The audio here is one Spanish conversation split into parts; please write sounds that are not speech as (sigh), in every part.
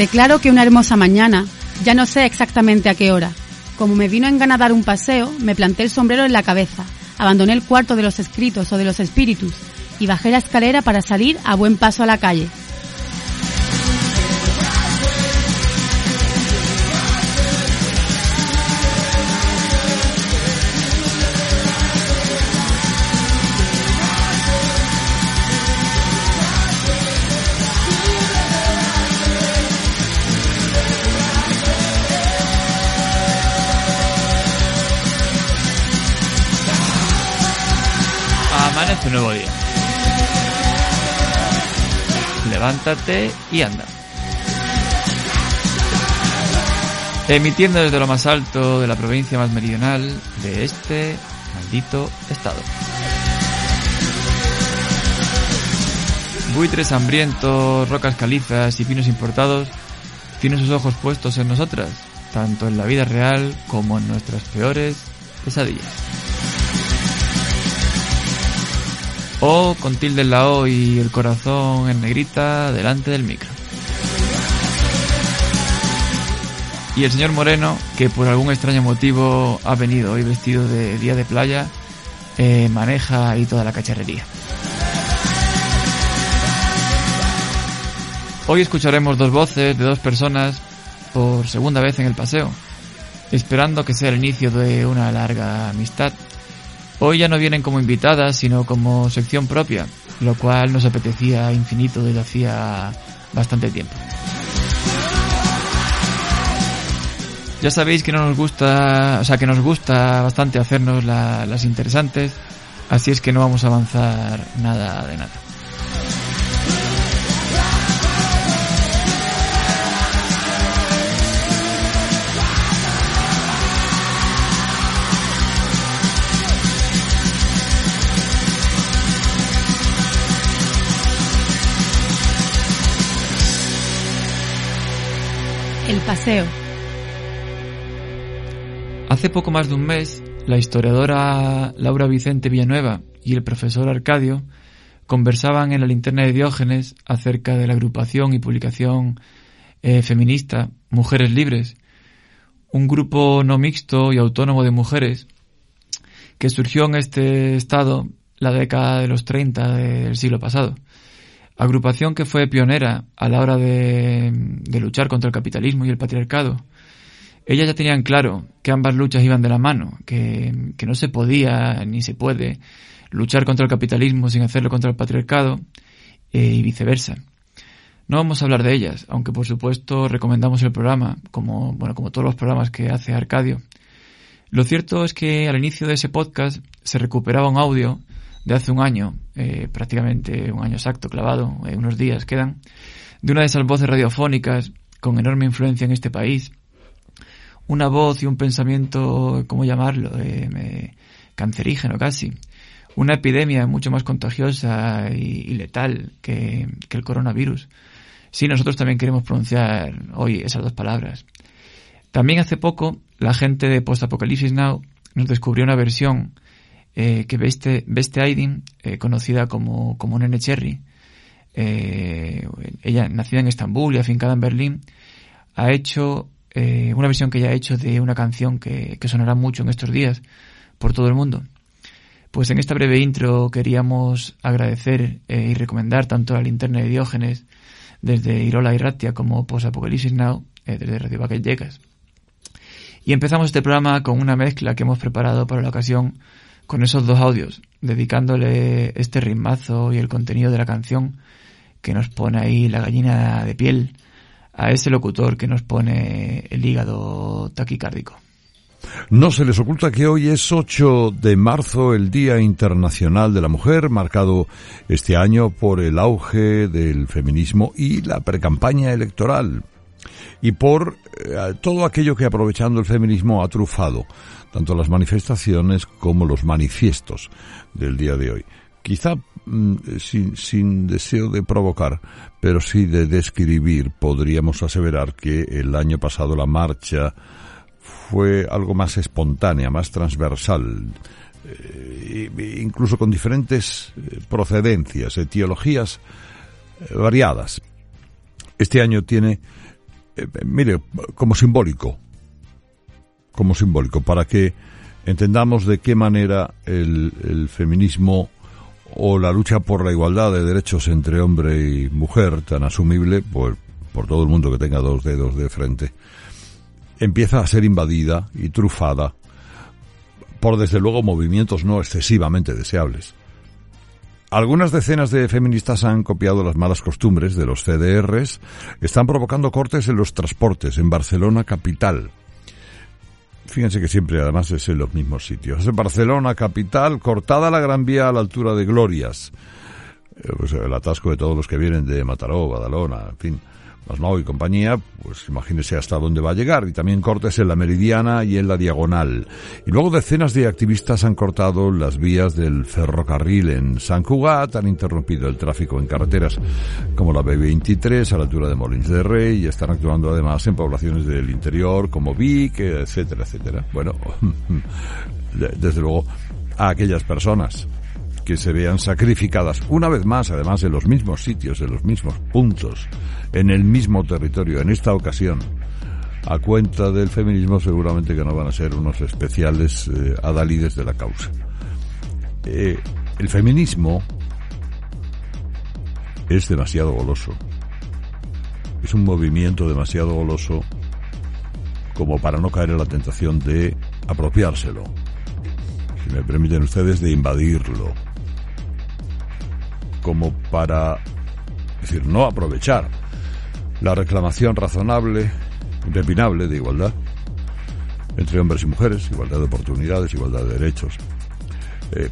Declaro que una hermosa mañana, ya no sé exactamente a qué hora, como me vino en gana dar un paseo, me planté el sombrero en la cabeza, abandoné el cuarto de los escritos o de los espíritus y bajé la escalera para salir a buen paso a la calle. Nuevo día. Levántate y anda. Emitiendo desde lo más alto de la provincia más meridional de este maldito estado. Buitres hambrientos, rocas calizas y pinos importados tienen sus ojos puestos en nosotras, tanto en la vida real como en nuestras peores pesadillas. O con tilde en la O y el corazón en negrita delante del micro. Y el señor Moreno, que por algún extraño motivo ha venido hoy vestido de día de playa, eh, maneja ahí toda la cacharrería. Hoy escucharemos dos voces de dos personas por segunda vez en el paseo, esperando que sea el inicio de una larga amistad. Hoy ya no vienen como invitadas, sino como sección propia, lo cual nos apetecía infinito desde hacía bastante tiempo. Ya sabéis que no nos gusta, o sea, que nos gusta bastante hacernos la- las interesantes, así es que no vamos a avanzar nada de nada. Hace poco más de un mes, la historiadora Laura Vicente Villanueva y el profesor Arcadio conversaban en la linterna de Diógenes acerca de la agrupación y publicación eh, feminista Mujeres Libres, un grupo no mixto y autónomo de mujeres que surgió en este estado la década de los 30 del siglo pasado. Agrupación que fue pionera a la hora de, de luchar contra el capitalismo y el patriarcado. Ellas ya tenían claro que ambas luchas iban de la mano, que, que no se podía ni se puede luchar contra el capitalismo sin hacerlo contra el patriarcado eh, y viceversa. No vamos a hablar de ellas, aunque por supuesto recomendamos el programa, como, bueno, como todos los programas que hace Arcadio. Lo cierto es que al inicio de ese podcast se recuperaba un audio de hace un año, eh, prácticamente un año exacto, clavado, eh, unos días quedan, de una de esas voces radiofónicas con enorme influencia en este país. Una voz y un pensamiento, ¿cómo llamarlo? Eh, cancerígeno casi. Una epidemia mucho más contagiosa y, y letal que, que el coronavirus. Sí, nosotros también queremos pronunciar hoy esas dos palabras. También hace poco, la gente de Post Apocalypse Now nos descubrió una versión eh, que Beste, Beste Aydin, eh, conocida como, como Nene Cherry, eh, ella nacida en Estambul y afincada en Berlín, ha hecho una versión que ella ha hecho de una canción que, que sonará mucho en estos días por todo el mundo. Pues en esta breve intro queríamos agradecer y recomendar tanto la linterna de Diógenes desde Irola y Ratia como Post Apocalipsis Now desde Radio Llegas. Y empezamos este programa con una mezcla que hemos preparado para la ocasión con esos dos audios, dedicándole este ritmazo y el contenido de la canción que nos pone ahí la gallina de piel a ese locutor que nos pone el hígado taquicárdico. No se les oculta que hoy es 8 de marzo, el Día Internacional de la Mujer, marcado este año por el auge del feminismo y la precampaña electoral. Y por eh, todo aquello que aprovechando el feminismo ha trufado tanto las manifestaciones como los manifiestos del día de hoy. Quizá mm, sin, sin deseo de provocar, pero sí de describir, podríamos aseverar que el año pasado la marcha fue algo más espontánea, más transversal, eh, e- incluso con diferentes eh, procedencias, etiologías variadas. Este año tiene eh, mire, como simbólico, como simbólico, para que entendamos de qué manera el, feminismo o la lucha por la igualdad de derechos entre hombre y mujer, tan asumible por, por todo el mundo que tenga dos dedos de frente, empieza a ser invadida y trufada por desde luego movimientos no excesivamente deseables. Algunas decenas de feministas han copiado las malas costumbres de los CDRs, están provocando cortes en los transportes en Barcelona capital. Fíjense que siempre además es en los mismos sitios. En Barcelona capital, cortada la Gran Vía a la altura de Glorias. Eh, pues el atasco de todos los que vienen de Mataró, Badalona, en fin. Masnau y compañía, pues imagínese hasta dónde va a llegar. Y también cortes en la Meridiana y en la Diagonal. Y luego decenas de activistas han cortado las vías del ferrocarril en San Cugat, han interrumpido el tráfico en carreteras como la B23 a la altura de Molins de Rey y están actuando además en poblaciones del interior como Vic, etcétera, etcétera. Bueno, (laughs) desde luego a aquellas personas que se vean sacrificadas una vez más, además en los mismos sitios, en los mismos puntos, en el mismo territorio, en esta ocasión, a cuenta del feminismo, seguramente que no van a ser unos especiales eh, adalides de la causa. Eh, el feminismo es demasiado goloso. Es un movimiento demasiado goloso como para no caer en la tentación de apropiárselo. Si me permiten ustedes, de invadirlo como para, decir, no aprovechar la reclamación razonable, impepinable de igualdad entre hombres y mujeres, igualdad de oportunidades, igualdad de derechos, eh,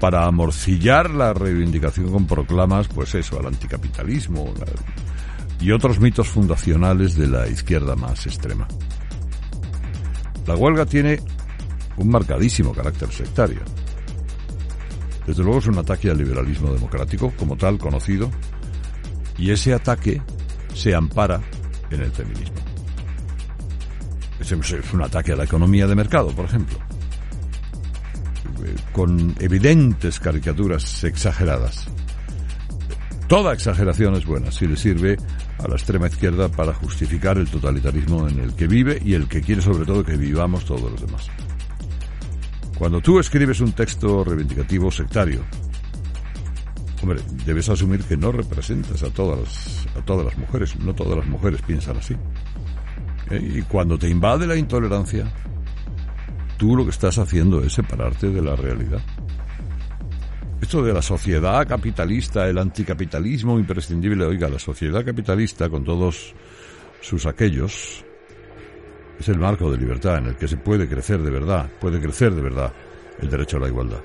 para amorcillar la reivindicación con proclamas, pues eso, al anticapitalismo y otros mitos fundacionales de la izquierda más extrema. La huelga tiene un marcadísimo carácter sectario. Desde luego es un ataque al liberalismo democrático, como tal conocido, y ese ataque se ampara en el feminismo. Es un ataque a la economía de mercado, por ejemplo, con evidentes caricaturas exageradas. Toda exageración es buena si le sirve a la extrema izquierda para justificar el totalitarismo en el que vive y el que quiere sobre todo que vivamos todos los demás. Cuando tú escribes un texto reivindicativo sectario, hombre, debes asumir que no representas a todas las, a todas las mujeres. No todas las mujeres piensan así. ¿Eh? Y cuando te invade la intolerancia, tú lo que estás haciendo es separarte de la realidad. Esto de la sociedad capitalista, el anticapitalismo imprescindible, oiga, la sociedad capitalista con todos sus aquellos, es el marco de libertad en el que se puede crecer de verdad, puede crecer de verdad el derecho a la igualdad.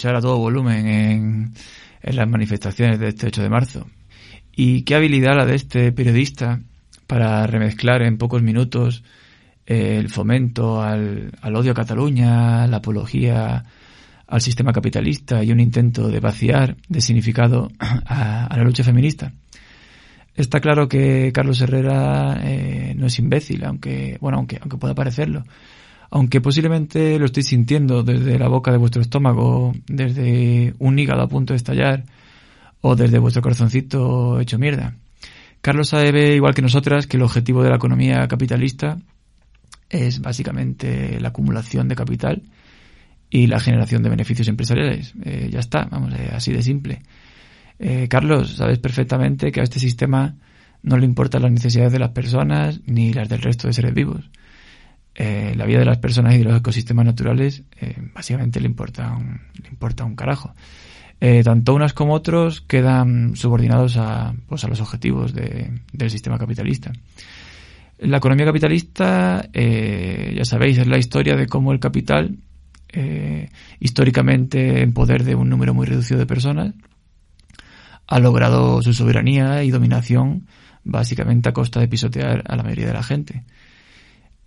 Escuchar a todo volumen en, en las manifestaciones de este 8 de marzo. Y qué habilidad la de este periodista para remezclar en pocos minutos eh, el fomento al, odio a Cataluña, la apología al sistema capitalista y un intento de vaciar de significado a, la lucha feminista. Está claro que Carlos Herrera eh, no es imbécil, aunque bueno, aunque aunque pueda parecerlo, aunque posiblemente lo estoy sintiendo desde la boca de vuestro estómago, desde un hígado a punto de estallar o desde vuestro corazoncito hecho mierda. Carlos sabe, igual que nosotras, que el objetivo de la economía capitalista es básicamente la acumulación de capital y la generación de beneficios empresariales. Eh, ya está, vamos, eh, así de simple. Eh, Carlos, sabes perfectamente que a este sistema no le importan las necesidades de las personas ni las del resto de seres vivos. La vida de las personas y de los ecosistemas naturales básicamente le importa un, le importa un carajo. Eh, tanto unas como otros quedan subordinados a, pues, a los objetivos del sistema capitalista. La economía capitalista, eh, ya sabéis, es la historia de cómo el capital, eh, históricamente en poder de un número muy reducido de personas, ha logrado su soberanía y dominación básicamente a costa de pisotear a la mayoría de la gente.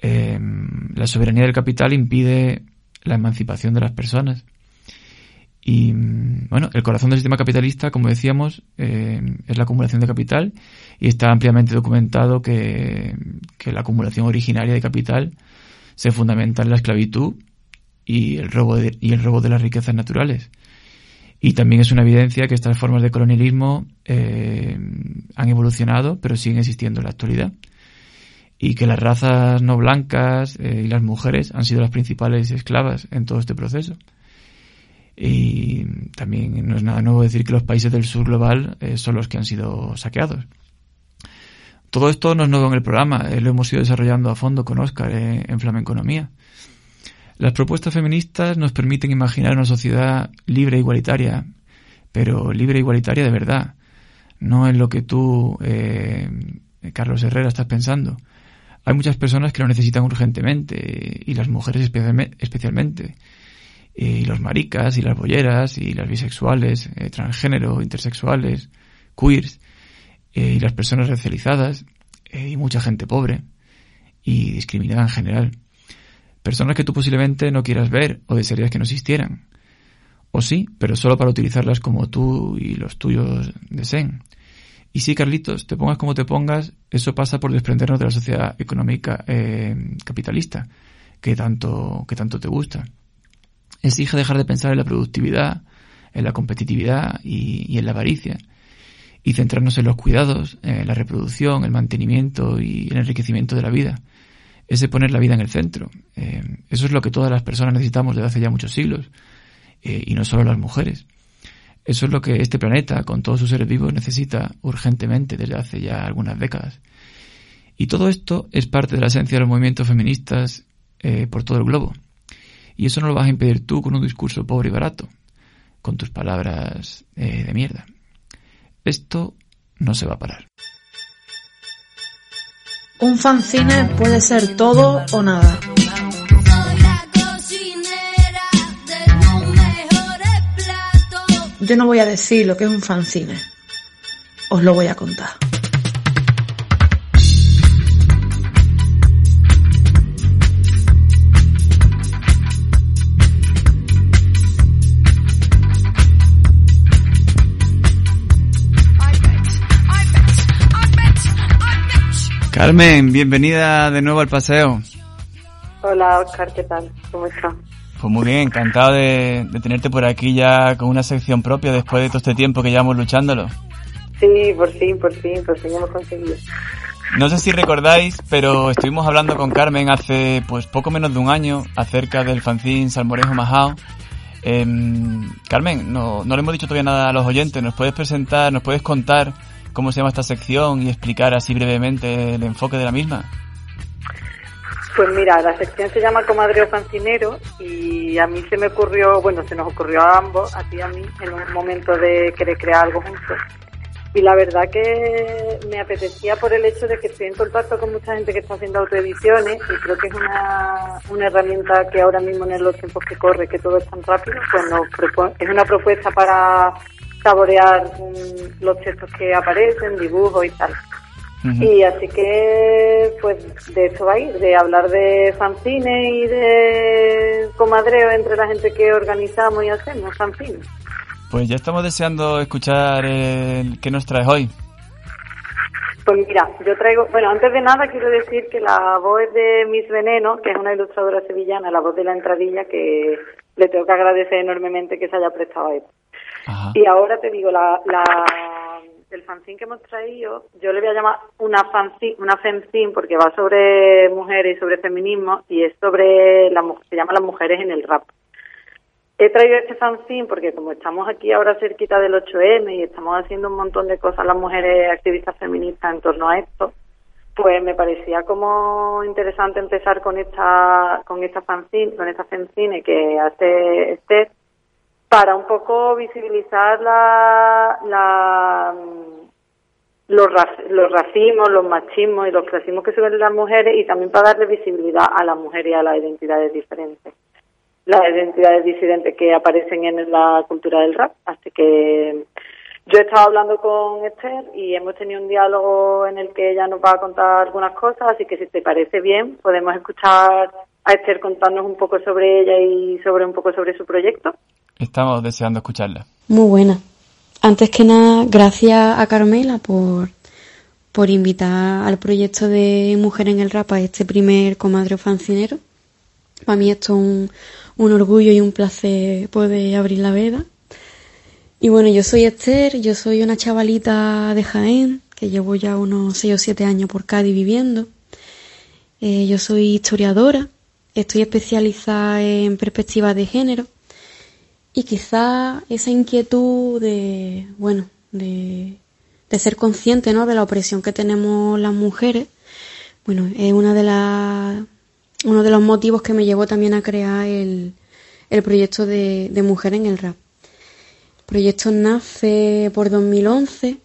La soberanía del capital impide la emancipación de las personas y bueno, el corazón del sistema capitalista, como decíamos, eh, es la acumulación de capital y está ampliamente documentado que, la acumulación originaria de capital se fundamenta en la esclavitud y el robo de, y el robo de las riquezas naturales. Y también es una evidencia que estas formas de colonialismo eh, han evolucionado, pero siguen existiendo en la actualidad. Y que las razas no blancas eh, y las mujeres han sido las principales esclavas en todo este proceso. Y también no es nada nuevo decir que los países del sur global eh, son los que han sido saqueados. Todo esto no es nuevo en el programa, eh, lo hemos ido desarrollando a fondo con Oscar en Flamenconomía. Las propuestas feministas nos permiten imaginar una sociedad libre e igualitaria, pero libre e igualitaria de verdad. No es lo que tú, Carlos Herrera, estás pensando. Hay muchas personas que lo necesitan urgentemente, y las mujeres especialmente y los maricas y las bolleras y las bisexuales, eh, transgénero, intersexuales, queers eh, y las personas racializadas eh, y mucha gente pobre y discriminada en general. Personas que tú posiblemente no quieras ver o desearías que no existieran. O sí, pero solo para utilizarlas como tú y los tuyos deseen. Y sí, Carlitos, te pongas como te pongas, eso pasa por desprendernos de la sociedad económica capitalista que tanto, que tanto te gusta exige dejar de pensar en la productividad, en la competitividad y, en la avaricia, y centrarnos en los cuidados, en la reproducción, el mantenimiento y el enriquecimiento de la vida. Es de poner la vida en el centro. Eh, eso es lo que todas las personas necesitamos desde hace ya muchos siglos, eh, y no solo las mujeres. Eso es lo que este planeta, con todos sus seres vivos, necesita urgentemente desde hace ya algunas décadas. Y todo esto es parte de la esencia de los movimientos feministas eh, por todo el globo. Y eso no lo vas a impedir tú con un discurso pobre y barato, con tus palabras eh, de mierda. Esto no se va a parar. Un fanzine puede ser todo o nada. Yo no voy a decir lo que es un fanzine. Os lo voy a contar. Carmen, bienvenida de nuevo al paseo. Hola Oscar, ¿qué tal? ¿Cómo estás? Pues muy bien, encantado de, tenerte por aquí ya con una sección propia después de todo este tiempo que llevamos luchándolo. Sí, por fin, por fin, por fin hemos conseguido. No sé si recordáis, pero estuvimos hablando con Carmen hace pues poco menos de un año acerca del fanzine Salmorejo Majao. Em, Carmen, no, no le hemos dicho todavía nada a los oyentes, ¿nos puedes presentar, nos puedes contar cómo se llama esta sección y explicar así brevemente el enfoque de la misma? Pues mira, la sección se llama Comadreo Fancinero y a mí se me ocurrió, bueno, se nos ocurrió a ambos, a ti y a mí, en un momento de querer crear algo juntos. Y la verdad que me apetecía por el hecho de que estoy en contacto con mucha gente que está haciendo autoediciones y creo que es una, una herramienta que ahora mismo en los tiempos que corre, que todo es tan rápido, pues es una propuesta para saborear mm, los textos que aparecen, dibujos y tal. Y así que, pues, de eso va a ir, de hablar de fanzine y de comadreo entre la gente que organizamos y hacemos fanzine. Pues ya estamos deseando escuchar el que nos traes hoy. Pues mira, yo traigo, bueno, antes de nada quiero decir que la voz de Miss Veneno, que es una ilustradora sevillana, la voz de la entradilla, que le tengo que agradecer enormemente que se haya prestado a esto. Y ahora te digo, la, la el fanzine que hemos traído, yo le voy a llamar una fanzine, una fanzine porque va sobre mujeres y sobre feminismo y es sobre, la, se llama Las mujeres en el rap. He traído este fanzine porque como estamos aquí ahora cerquita del 8M y estamos haciendo un montón de cosas las mujeres activistas feministas en torno a esto, pues me parecía como interesante empezar con esta con esta fanzine, con esta fanzine que hace Esther para un poco visibilizar la, la los, los racismos, los machismos y los clasismos que sufren las mujeres y también para darle visibilidad a las mujeres y a las identidades diferentes, las identidades disidentes que aparecen en la cultura del rap. Así que yo he estado hablando con Esther y hemos tenido un diálogo en el que ella nos va a contar algunas cosas, así que si te parece bien podemos escuchar a Esther contarnos un poco sobre ella y sobre un poco sobre su proyecto. Estamos deseando escucharla. Muy buena. Antes que nada, gracias a Carmela por, por invitar al proyecto de Mujer en el Rap a este primer comadre fancinero. Para mí esto es un, un orgullo y un placer poder abrir la veda. Y bueno, yo soy Esther, yo soy una chavalita de Jaén, que llevo ya unos 6 o 7 años por Cádiz viviendo. Eh, yo soy historiadora, estoy especializada en perspectivas de género y quizá esa inquietud de, bueno, de, de ser consciente, ¿no? De la opresión que tenemos las mujeres, bueno, es una de las, uno de los motivos que me llevó también a crear el, el proyecto de, de Mujer en el Rap. El proyecto nace por 2011,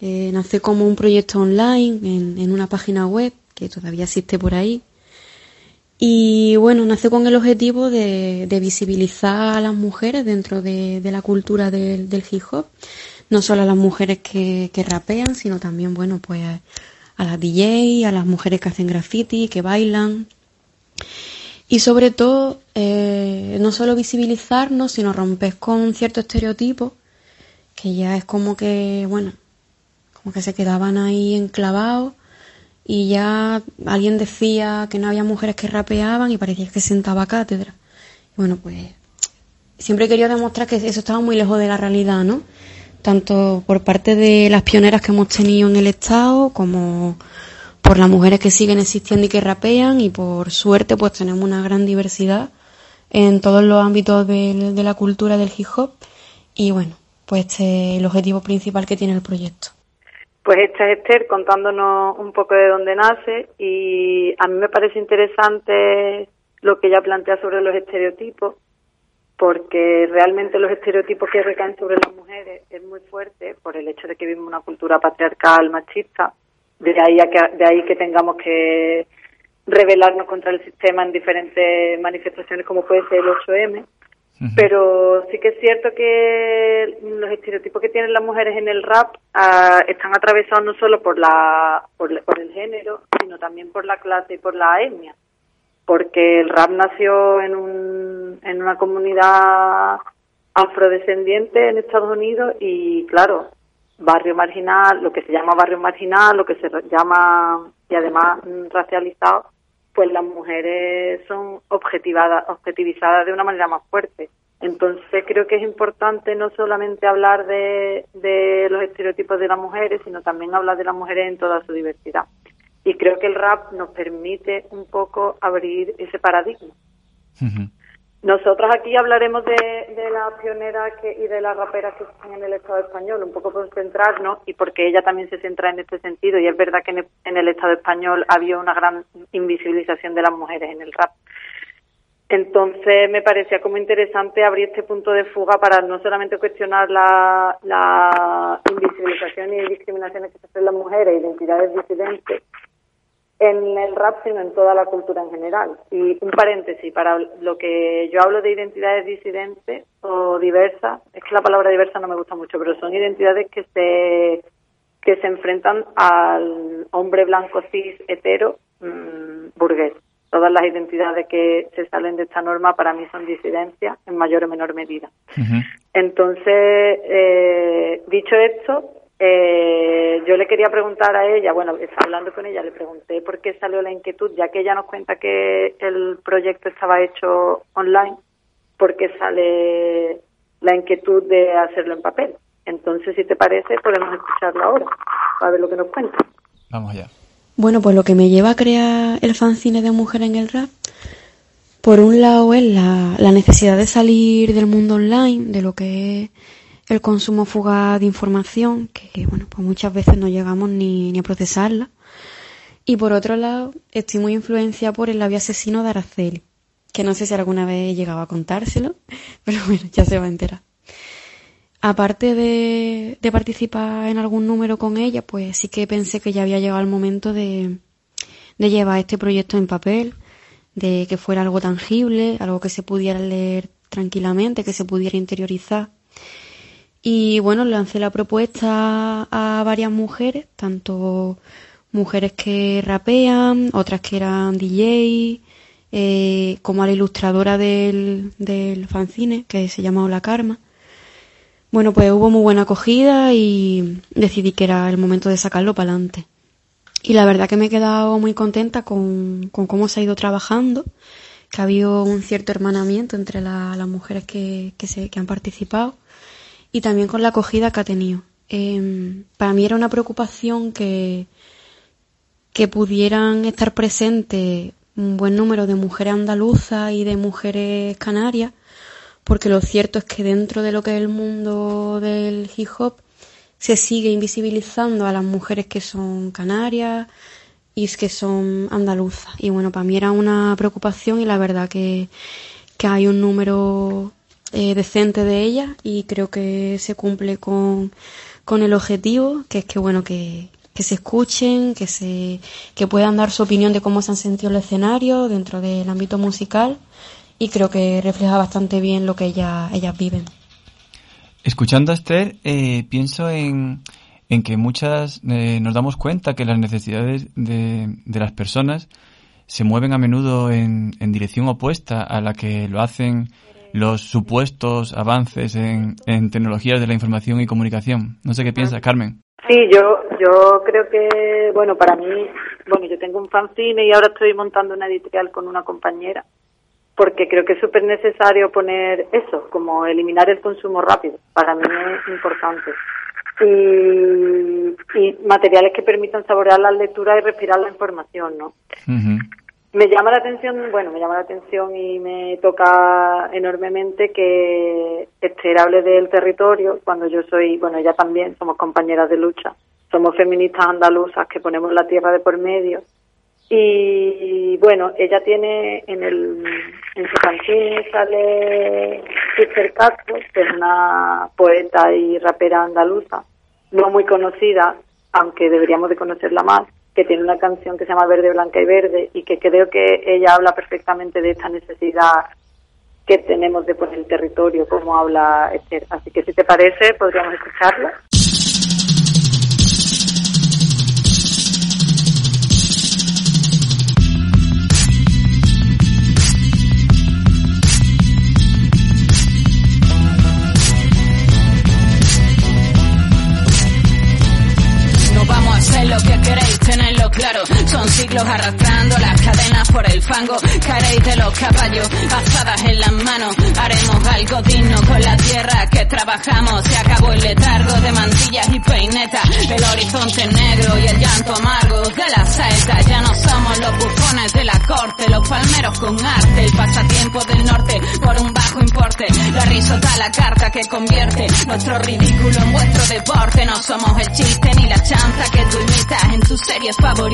eh, nace como un proyecto online en, en una página web que todavía existe por ahí, y bueno, nace con el objetivo de, visibilizar a las mujeres dentro de, la cultura del, hip hop. No solo a las mujeres que, rapean, sino también, bueno, pues a, las DJ, a las mujeres que hacen graffiti, que bailan. Y sobre todo, eh, no solo visibilizarnos, sino romper con ciertos estereotipos que ya es como que, bueno, como que se quedaban ahí enclavados y ya alguien decía que no había mujeres que rapeaban y parecía que sentaba cátedra. Bueno, pues siempre querido demostrar que eso estaba muy lejos de la realidad, ¿no? Tanto por parte de las pioneras que hemos tenido en el Estado como por las mujeres que siguen existiendo y que rapean y por suerte pues tenemos una gran diversidad en todos los ámbitos de, de la cultura del hip hop y bueno, pues este es el objetivo principal que tiene el proyecto. Pues esta es Esther contándonos un poco de dónde nace y a mí me parece interesante lo que ella plantea sobre los estereotipos, porque realmente los estereotipos que recaen sobre las mujeres es muy fuerte por el hecho de que vivimos una cultura patriarcal machista, de ahí, a que, de ahí que tengamos que rebelarnos contra el sistema en diferentes manifestaciones como puede ser el 8M pero sí que es cierto que los estereotipos que tienen las mujeres en el rap ah, están atravesados no solo por la por, el género, sino también por la clase y por la etnia. Porque el rap nació en, un, en una comunidad afrodescendiente en Estados Unidos y, claro, barrio marginal, lo que se llama barrio marginal, lo que se llama, y además racializado, pues las mujeres son objetivadas, objetivizadas de una manera más fuerte. Entonces creo que es importante no solamente hablar de, de los estereotipos de las mujeres, sino también hablar de las mujeres en toda su diversidad. Y creo que el rap nos permite un poco abrir ese paradigma. Nosotros aquí hablaremos de, de las pioneras que, y de las raperas que están en el Estado español, un poco por centrarnos y porque ella también se centra en este sentido. Y es verdad que en el, Estado español había una gran invisibilización de las mujeres en el rap. Entonces me parecía como interesante abrir este punto de fuga para no solamente cuestionar la, la invisibilización y discriminaciones que sufren las mujeres, identidades disidentes, en el rap, sino en toda la cultura en general. Y un paréntesis, para lo que yo hablo de identidades disidentes o diversas, es que la palabra diversa no me gusta mucho, pero son identidades que se, que se enfrentan al hombre blanco cis hetero mmm, burgués. Todas las identidades que se salen de esta norma para mí son disidencias en mayor o menor medida. Entonces, eh, dicho esto, eh, yo le quería preguntar a ella, bueno, hablando con ella, le pregunté por qué salió la inquietud, ya que ella nos cuenta que el proyecto estaba hecho online, ¿por qué sale la inquietud de hacerlo en papel? Entonces, si te parece, podemos escucharlo ahora, para ver lo que nos cuenta. Vamos allá. Bueno, pues lo que me lleva a crear el fanzine de Mujer en el Rap, por un lado es la, la necesidad de salir del mundo online, de lo que es el consumo fugaz de información, que bueno, pues muchas veces no llegamos ni, ni a procesarla. Y por otro lado, estoy muy influenciada por el labio asesino de Araceli, que no sé si alguna vez llegaba a contárselo, (laughs) pero bueno, ya se va a enterar. Aparte de, de participar en algún número con ella, pues sí que pensé que ya había llegado el momento de, de llevar este proyecto en papel, de que fuera algo tangible, algo que se pudiera leer tranquilamente, que se pudiera interiorizar y bueno, lancé la propuesta a varias mujeres, tanto mujeres que rapean, otras que eran DJ, eh, como a la ilustradora del, del fanzine, que se llama La Karma. Bueno, pues hubo muy buena acogida y decidí que era el momento de sacarlo para adelante. Y la verdad que me he quedado muy contenta con, con cómo se ha ido trabajando, que ha habido un cierto hermanamiento entre las mujeres que, que, se, que han participado y también con la acogida que ha tenido. Em, para mí era una preocupación que, que pudieran estar presentes un buen número de mujeres andaluzas y de mujeres canarias, porque lo cierto es que dentro de lo que es el mundo del hip hop se sigue invisibilizando a las mujeres que son canarias y que son andaluzas. Y bueno, para mí era una preocupación y la verdad que, que hay un número eh, decente de ella y creo que se cumple con, con el objetivo, que es que bueno, que, que se escuchen, que se, que puedan dar su opinión de cómo se han sentido el escenario dentro del ámbito musical y creo que refleja bastante bien lo que ella, ellas viven. Escuchando a Esther, eh, pienso en, en que muchas eh, nos damos cuenta que las necesidades de, de las personas se mueven a menudo en, en dirección opuesta a la que lo hacen los supuestos avances en, en tecnologías de la información y comunicación. No sé qué piensa, Carmen. Sí, yo, yo creo que, bueno, para mí, bueno, yo tengo un fanzine y ahora estoy montando una editorial con una compañera, porque creo que es súper necesario poner eso, como eliminar el consumo rápido. Para mí es importante. Y, y materiales que permitan saborear la lectura y respirar la información, ¿no? Me llama la atención, bueno, me llama la atención y me toca enormemente que Esther hable del territorio cuando yo soy, bueno, ella también, somos compañeras de lucha, somos feministas andaluzas que ponemos la tierra de por medio. Y bueno, ella tiene en el en su canción sale Sister Castro, que es una poeta y rapera andaluza, no muy conocida, aunque deberíamos de conocerla más que tiene una canción que se llama Verde, Blanca y Verde y que creo que ella habla perfectamente de esta necesidad que tenemos de poner el territorio, como habla Esther. Así que si te parece, podríamos escucharla. Claro. Son siglos arrastrando las cadenas por el fango. Caréis de los caballos, pasadas en las manos. Haremos algo digno con la tierra que trabajamos. Se acabó el letargo de mantillas y peinetas. El horizonte negro y el llanto amargo de la saeta. Ya no somos los bufones de la corte, los palmeros con arte. El pasatiempo del norte por un bajo importe. La risota la carta que convierte nuestro ridículo en vuestro deporte. No somos el chiste ni la chanza que tú imitas en tus series favoritas.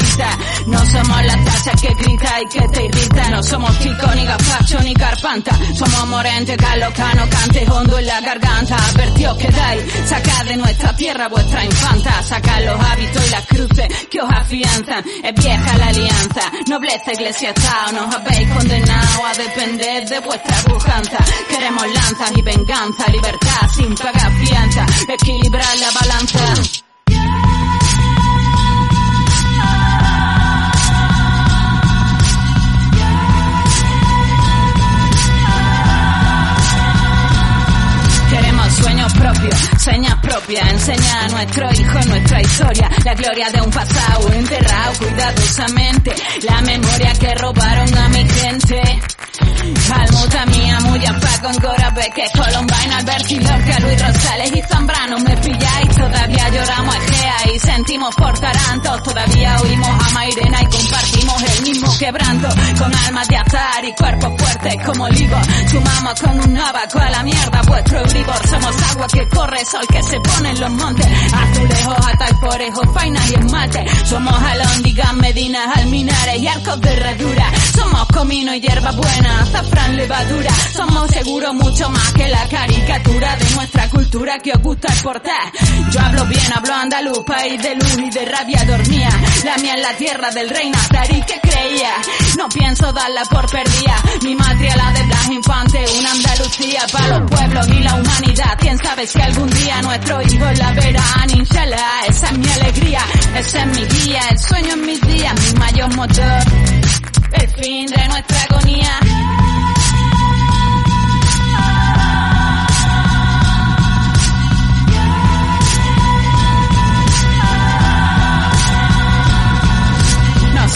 No somos la tacha que grita y que te irrita. No somos Chico ni Gafacho ni Carpanta. Somos Morente, Calocano, cante hondo en la garganta. Advertió que dais, sacad de nuestra tierra vuestra infanta. Sacad los hábitos y las cruces que os afianzan. Es vieja la alianza, nobleza, iglesia, estado. Nos habéis condenado a depender de vuestra pujanza. Queremos lanzas y venganza, libertad sin pagar fianza. Equilibrar la balanza. Sueños propios, señas propias, enseña a nuestro hijo nuestra historia, la gloria de un pasado enterrado cuidadosamente, la memoria que robaron a mi gente. Almuta mía, muy pa' con Cora que Columbine, Alberti, Lorca, Luis Rosales y Zambrano me pilláis, todavía lloramos Egea y sentimos por Taranto, todavía oímos a Mairena y compartimos el mismo quebranto, con almas de azar y cuerpos fuertes como ligo, sumamos con un abaco a la mierda vuestro Euribor, somos agua que corre, sol que se pone en los montes, azulejos, por fainas y esmalte, somos alóndigas, medinas, alminares y arcos de herradura, somos comino y hierba buena, azafrán, levadura. Somos seguros mucho más que la caricatura de nuestra cultura que os gusta exportar. Yo hablo bien, hablo andaluz, país de luz y de rabia dormía. La mía es la tierra del rey Nazarí que No pienso darla por perdida. Mi matria la de Blas Infante, una Andalucía para los pueblos y la humanidad. Quién sabe si algún día nuestro hijo la verán, inshallah. Esa es mi alegría, ese es mi guía, el sueño en mis días, mi mayor motor. El fin de nuestra agonía.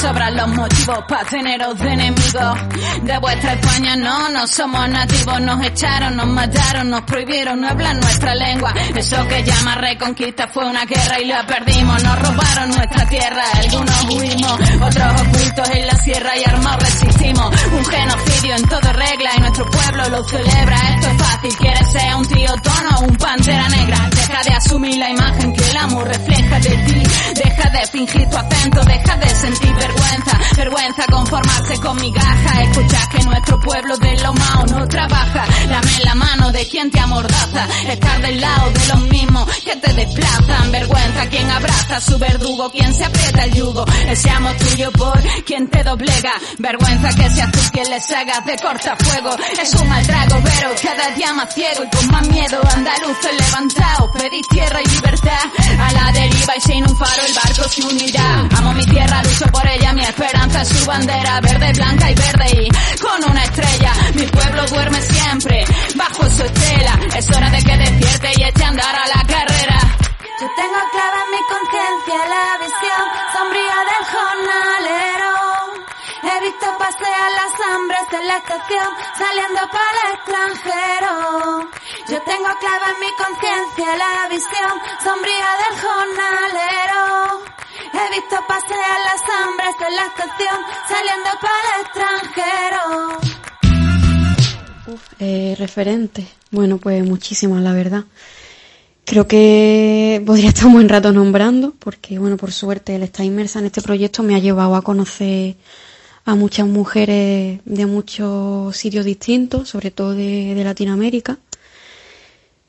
Sobran los motivos para teneros de enemigos. De vuestra España no, no somos nativos, nos echaron, nos mataron, nos prohibieron no hablar nuestra lengua. Eso que llama reconquista fue una guerra y la perdimos, nos robaron nuestra tierra, algunos huimos, otros ocultos en la sierra y armados resistimos. Un genocidio en toda regla y nuestro pueblo lo celebra, esto es fácil, quieres ser un tío tono o un pantera negra. Deja de asumir la imagen que el amor refleja de ti, deja de fingir tu acento, deja de sentir vergüenza, vergüenza conformarse con mi gaja, escuchar que nuestro pueblo de lo mao no trabaja, dame la mano de quien te amordaza, estar del lado de los mismos que te desplazan, vergüenza quien abraza su verdugo, quien se aprieta el yugo, ese amo tuyo por quien te doblega, vergüenza que seas tú quien les hagas de cortafuego, es un mal trago, pero cada día más ciego y con más miedo, andaluces levantados, pedís tierra y libertad, a la deriva y sin un faro el barco se unirá, amo mi tierra, lucho por ella, mi esperanza es su bandera, verde, blanca y verde y con una estrella. Mi pueblo duerme siempre bajo su estela. Es hora de que despierte y eche a andar a la carrera. Yo tengo clara en mi conciencia la visión sombría del jornalero. He visto pasear en la estación saliendo para el extranjero. Yo tengo clara en mi conciencia la visión sombría del jornalero. He visto pasear las hambres en la estación saliendo para el extranjero. Uf, eh, referente. Bueno, pues muchísimas, la verdad. Creo que podría (laughs) estar un buen rato nombrando, porque bueno, por suerte el estar inmersa en este proyecto me ha llevado a conocer a muchas mujeres de muchos sitios distintos, sobre todo de, Latinoamérica.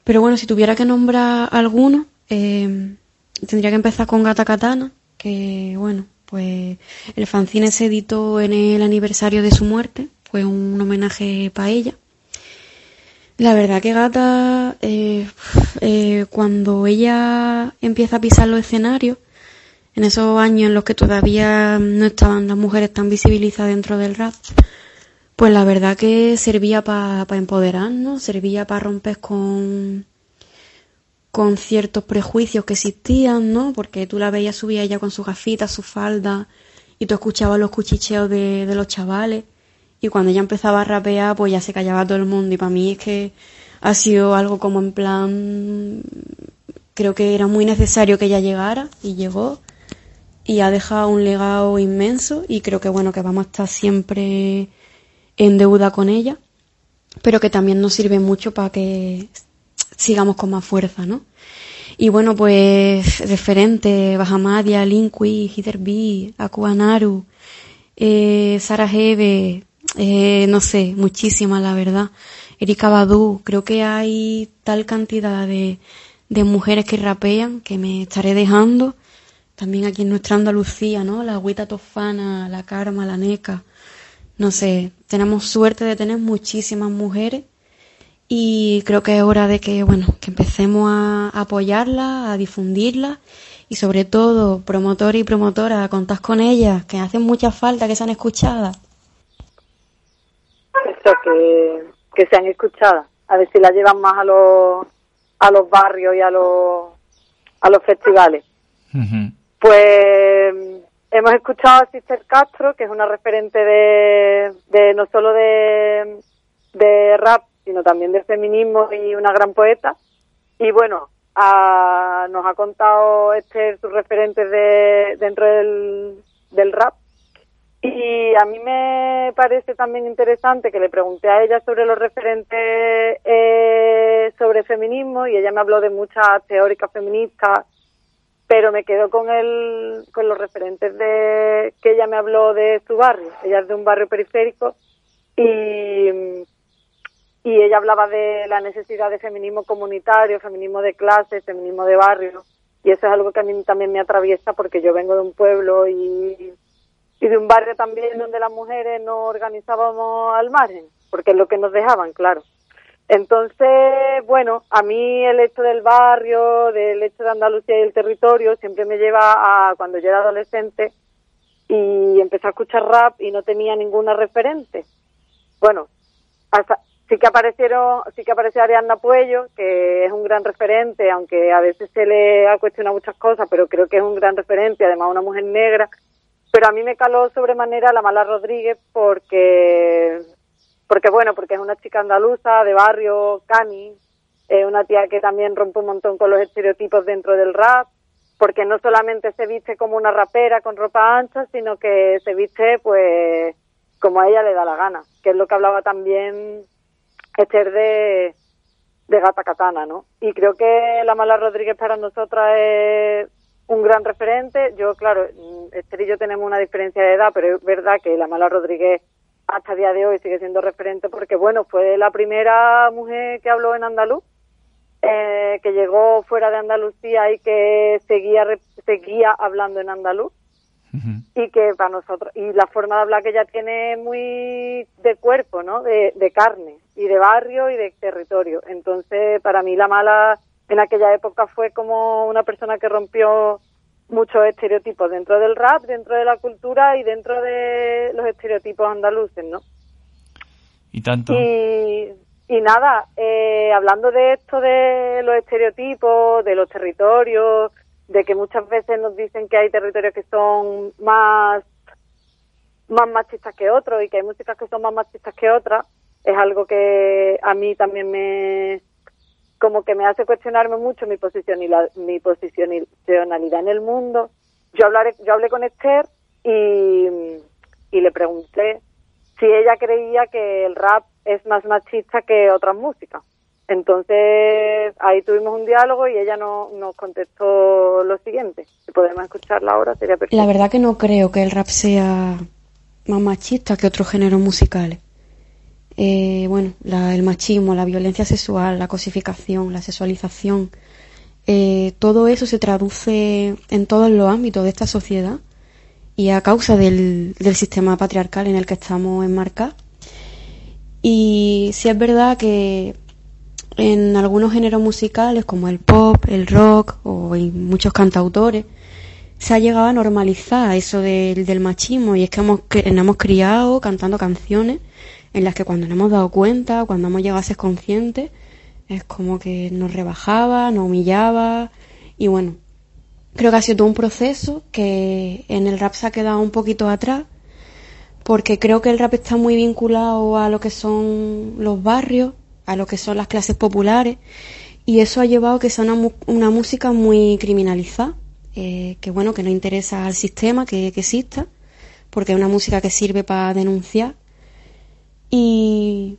Pero bueno, si tuviera que nombrar alguno, eh, tendría que empezar con Gata Katana, que bueno, pues el fanzine se editó en el aniversario de su muerte, fue un homenaje para ella. La verdad que Gata, eh, eh, cuando ella empieza a pisar los escenarios, en esos años en los que todavía no estaban las mujeres tan visibilizadas dentro del rap, pues la verdad que servía para empoderarnos, servía para romper con, con ciertos prejuicios que existían, ¿no? Porque tú la veías subir ella con sus gafitas, su falda, y tú escuchabas los cuchicheos de, de los chavales, y cuando ella empezaba a rapear, pues ya se callaba todo el mundo, y para mí es que ha sido algo como en plan, creo que era muy necesario que ella llegara, y llegó, y ha dejado un legado inmenso, y creo que bueno, que vamos a estar siempre en deuda con ella. pero que también nos sirve mucho para que sigamos con más fuerza, ¿no? Y bueno, pues referente, Bajamadia, Linkui, Hither B, Akuanaru, eh, Sara Hebe, eh, no sé, muchísimas la verdad. Erika Badu, creo que hay tal cantidad de, de mujeres que rapean que me estaré dejando. También aquí en nuestra Andalucía, ¿no? La Agüita Tofana, la Karma, la Neca. No sé, tenemos suerte de tener muchísimas mujeres y creo que es hora de que, bueno, que empecemos a apoyarla, a difundirla y sobre todo promotores y promotoras a contar con ellas, que hacen mucha falta que sean escuchadas. Eso, que, que sean escuchadas. A ver si la llevan más a los, a los barrios y a los, a los festivales. Pues hemos escuchado a Sister Castro, que es una referente de, de no solo de, de rap, sino también del feminismo y una gran poeta. Y bueno, nos ha contado este sus referentes de, dentro del, del rap. Y a mí me parece también interesante que le pregunté a ella sobre los referentes eh, sobre feminismo y ella me habló de muchas teóricas feministas, pero me quedo con el, con los referentes de que ella me habló de su barrio. Ella es de un barrio periférico y y ella hablaba de la necesidad de feminismo comunitario, feminismo de clase, feminismo de barrio, y eso es algo que a mí también me atraviesa porque yo vengo de un pueblo y, y de un barrio también donde las mujeres nos organizábamos al margen, porque es lo que nos dejaban, claro. Entonces, bueno, a mí el hecho del barrio, del hecho de Andalucía y el territorio siempre me lleva a cuando yo era adolescente y empecé a escuchar rap y no tenía ninguna referente. Bueno, hasta, sí que aparecieron, sí que apareció Ariadna Puello, que es un gran referente, aunque a veces se le ha cuestionado muchas cosas, pero creo que es un gran referente, además una mujer negra. Pero a mí me caló sobremanera la Mala Rodríguez porque, porque bueno, porque es una chica andaluza de barrio, cani, es una tía que también rompe un montón con los estereotipos dentro del rap, porque no solamente se viste como una rapera con ropa ancha, sino que se viste pues como a ella le da la gana, que es lo que hablaba también Esther de, de Gata Katana, ¿no? Y creo que la Mala Rodríguez para nosotras es un gran referente. Yo, claro, Esther y yo tenemos una diferencia de edad, pero es verdad que la Mala Rodríguez hasta el día de hoy sigue siendo referente porque, bueno, fue la primera mujer que habló en andaluz, eh, que llegó fuera de Andalucía y que seguía, seguía hablando en andaluz y que para nosotros, y la forma de hablar que ella tiene muy de cuerpo, ¿no? De, carne, y de barrio y de territorio. Entonces, para mí la mala en aquella época fue como una persona que rompió muchos estereotipos dentro del rap, dentro de la cultura y dentro de los estereotipos andaluces, ¿no? Y tanto. Y, y nada, eh, hablando de esto de los estereotipos, de los territorios, de que muchas veces nos dicen que hay territorios que son más más machistas que otros y que hay músicas que son más machistas que otras es algo que a mí también me como que me hace cuestionarme mucho mi posicionalidad mi posicionalidad en el mundo yo hablaré yo hablé con Esther y, y le pregunté si ella creía que el rap es más machista que otras músicas entonces ahí tuvimos un diálogo y ella no, nos contestó lo siguiente. Si podemos escucharla ahora sería perfecto. La verdad que no creo que el rap sea más machista que otros géneros musicales. Eh, bueno, el machismo, la violencia sexual, la cosificación, la sexualización, eh, todo eso se traduce en todos los ámbitos de esta sociedad y a causa del, del sistema patriarcal en el que estamos enmarcados. Y si es verdad que en algunos géneros musicales como el pop, el rock o en muchos cantautores se ha llegado a normalizar eso del, machismo y es que hemos, hemos criado cantando canciones en las que cuando nos hemos dado cuenta, cuando hemos llegado a ser conscientes, es como que nos rebajaba, nos humillaba y bueno, creo que ha sido todo un proceso que en el rap se ha quedado un poquito atrás porque creo que el rap está muy vinculado a lo que son los barrios a lo que son las clases populares y eso ha llevado a que sea una, música muy criminalizada, eh, que bueno, que no interesa al sistema que, exista, porque es una música que sirve para denunciar y,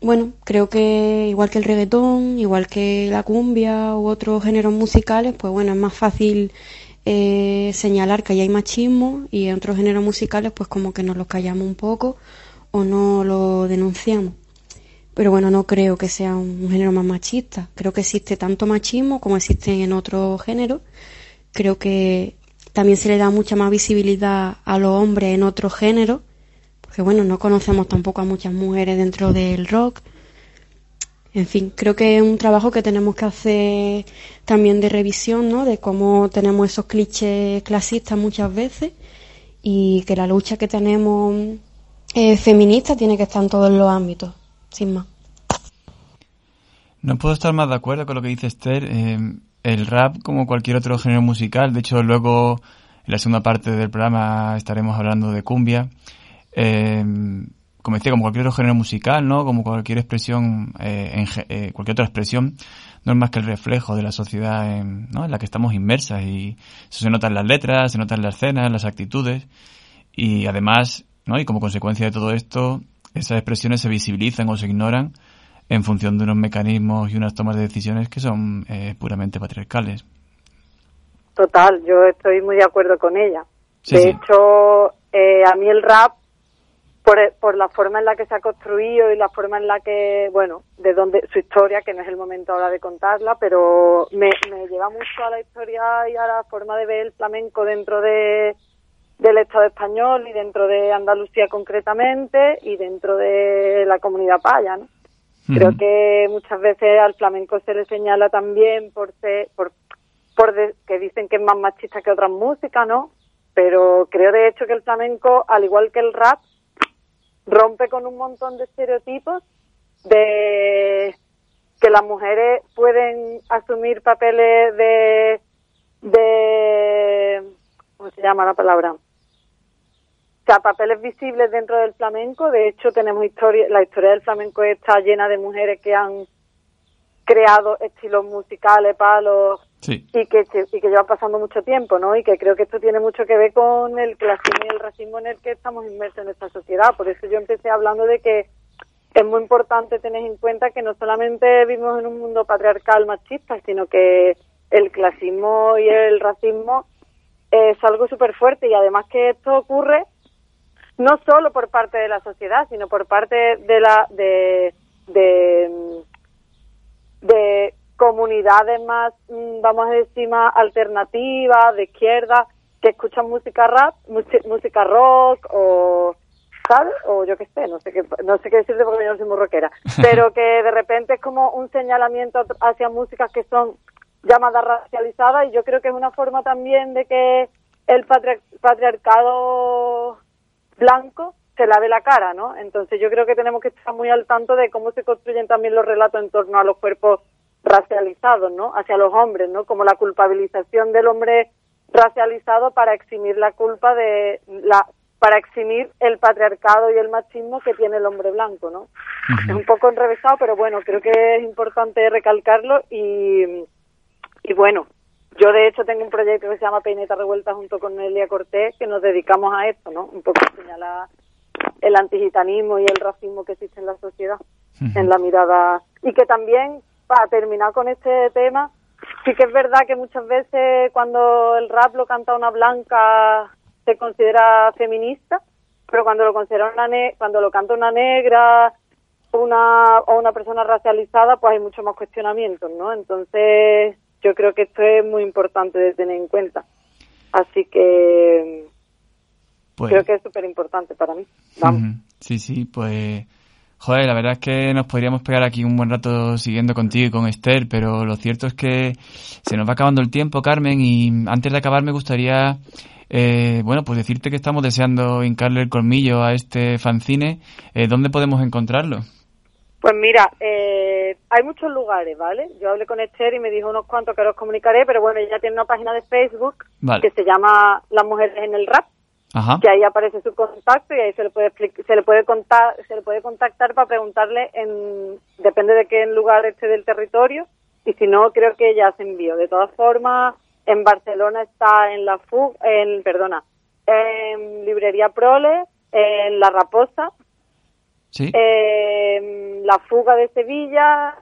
bueno, creo que igual que el reggaetón, igual que la cumbia u otros géneros musicales, pues bueno, es más fácil eh, señalar que hay machismo y en otros géneros musicales pues como que nos los callamos un poco o no lo denunciamos. Pero bueno, no creo que sea un género más machista. Creo que existe tanto machismo como existe en otros géneros. Creo que también se le da mucha más visibilidad a los hombres en otros géneros que bueno, no conocemos tampoco a muchas mujeres dentro del rock. En fin, creo que es un trabajo que tenemos que hacer también de revisión, ¿no? De cómo tenemos esos clichés clasistas muchas veces y que la lucha que tenemos eh, feminista tiene que estar en todos los ámbitos, sin más. No puedo estar más de acuerdo con lo que dice Esther. Eh, el rap, como cualquier otro género musical, de hecho luego en la segunda parte del programa estaremos hablando de cumbia. Eh, como decía, como cualquier otro género musical, ¿no? Como cualquier expresión, eh, en, eh, cualquier otra expresión, no es más que el reflejo de la sociedad en, ¿no? en la que estamos inmersas y eso se nota en las letras, se nota en las escenas, en las actitudes y además, ¿no? Y como consecuencia de todo esto, esas expresiones se visibilizan o se ignoran en función de unos mecanismos y unas tomas de decisiones que son eh, puramente patriarcales. Total, yo estoy muy de acuerdo con ella. de hecho, eh, a mí el rap por, la forma en la que se ha construido y la forma en la que, bueno, de donde su historia, que no es el momento ahora de contarla, pero me, lleva mucho a la historia y a la forma de ver el flamenco dentro de del Estado español y dentro de Andalucía concretamente y dentro de la comunidad paya, ¿no? Creo que muchas veces al flamenco se le señala también por ser, por, por que dicen que es más machista que otras músicas, ¿no? Pero creo de hecho que el flamenco, al igual que el rap, rompe con un montón de estereotipos de que las mujeres pueden asumir papeles de de ¿cómo se llama la palabra? O sea, papeles visibles dentro del flamenco. De hecho, tenemos historia, la historia del flamenco está llena de mujeres que han creado estilos musicales, y que y que lleva pasando mucho tiempo, ¿no? Y que creo que esto tiene mucho que ver con el clasismo y el racismo en el que estamos inmersos en esta sociedad. Por eso yo empecé hablando de que es muy importante tener en cuenta que no solamente vivimos en un mundo patriarcal machista, sino que el clasismo y el racismo es algo súper fuerte y además que esto ocurre no solo por parte de la sociedad, sino por parte de la de, de comunidades más, mm, vamos a decir, más alternativas, de izquierda, que escuchan música rap, música rock o, ¿sabes? O yo qué sé, no sé qué, no sé qué decirte porque yo no soy muy rockera. (laughs) Pero que de repente es como un señalamiento hacia músicas que son llamadas racializadas y yo creo que es una forma también de que el patriarcado blanco se lave la cara, ¿no? Entonces yo creo que tenemos que estar muy al tanto de cómo se construyen también los relatos en torno a los cuerpos racializados, ¿no? Hacia los hombres, ¿no? Como la culpabilización del hombre racializado para eximir la culpa de la para eximir el patriarcado y el machismo que tiene el hombre blanco, ¿no? Es un poco enrevesado, pero bueno, creo que es importante recalcarlo y, y bueno, yo de hecho tengo un proyecto que se llama Peineta Revuelta junto con Nelia Cortés que nos dedicamos a esto, ¿no? Un poco a señalar el antigitanismo y el racismo que existe en la sociedad, en la mirada y que también para terminar con este tema, sí que es verdad que muchas veces cuando el rap lo canta una blanca se considera feminista, pero cuando lo considera una cuando lo canta una negra una o una persona racializada, pues hay mucho más cuestionamientos, ¿no? Entonces, yo creo que esto es muy importante de tener en cuenta. Así que pues creo que es súper importante para mí. Vamos. Sí, sí, pues Joder, la verdad es que nos podríamos pegar aquí un buen rato siguiendo contigo y con Esther, pero lo cierto es que se nos va acabando el tiempo, Carmen, y antes de acabar me gustaría, eh, bueno, pues decirte que estamos deseando hincarle el colmillo a este fanzine. Eh, ¿Dónde podemos encontrarlo? Pues mira, eh, hay muchos lugares, ¿vale? Yo hablé con Esther y me dijo unos cuantos que os comunicaré, pero bueno, ella tiene una página de Facebook que se llama Las Mujeres en el Rap que ahí aparece su contacto y ahí se le puede se le puede contar se le puede contactar para preguntarle en depende de qué lugar esté del territorio y si no creo que ya se envió de todas formas en Barcelona está en la FUG en perdona en librería Prole en la Raposa Sí. Eh, la fuga de Sevilla,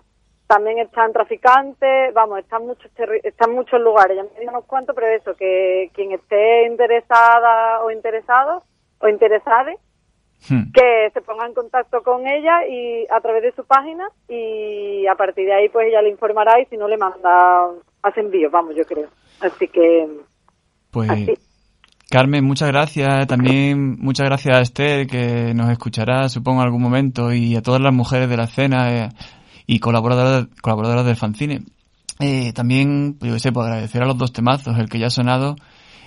también están traficantes, vamos, están muchos están muchos lugares, ya me digo unos cuantos, pero eso, que quien esté interesada o interesado o interesade, Hmm. que se ponga en contacto con ella y a través de su página y a partir de ahí pues ella le informará y si no le manda hace envío, vamos, yo creo. Así que Pues así. Carmen, muchas gracias. También muchas gracias a Esther, que nos escuchará, supongo, en algún momento, y a todas las mujeres de la escena eh, y colaboradoras, colaboradoras del fanzine. Eh, también, pues, yo sé, pues agradecer a los dos temazos, el que ya ha sonado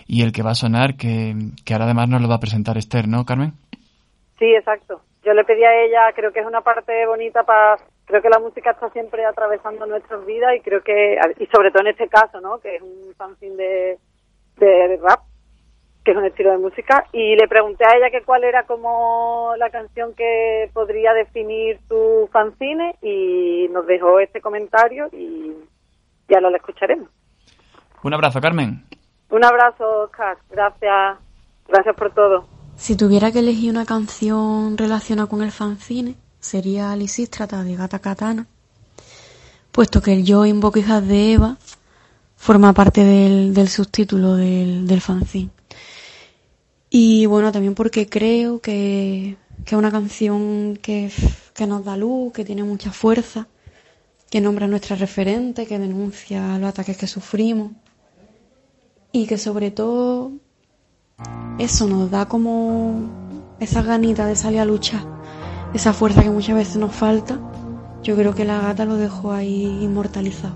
y el que va a sonar, que, que ahora además nos lo va a presentar Esther, ¿no, Carmen? Sí, exacto. Yo le pedí a ella, creo que es una parte bonita para, creo que la música está siempre atravesando nuestras vidas y creo que, y sobre todo en este caso, ¿no? Que es un fanzine de, de rap, que es un estilo de música, y le pregunté a ella que cuál era como la canción que podría definir su fanzine y nos dejó este comentario y ya lo escucharemos. Un abrazo, Carmen. Un abrazo, Oscar. Gracias. Gracias por todo. Si tuviera que elegir una canción relacionada con el fanzine, sería Lisístrata de Gata Katana, puesto que el Yo invoco hijas de Eva forma parte del, del subtítulo del, del fanzine. Y bueno, también porque creo que, que es una canción que, que nos da luz, que tiene mucha fuerza, que nombra a nuestra referente, que denuncia los ataques que sufrimos y que sobre todo eso nos da como esa ganita de salir a luchar, esa fuerza que muchas veces nos falta. Yo creo que la gata lo dejó ahí inmortalizado.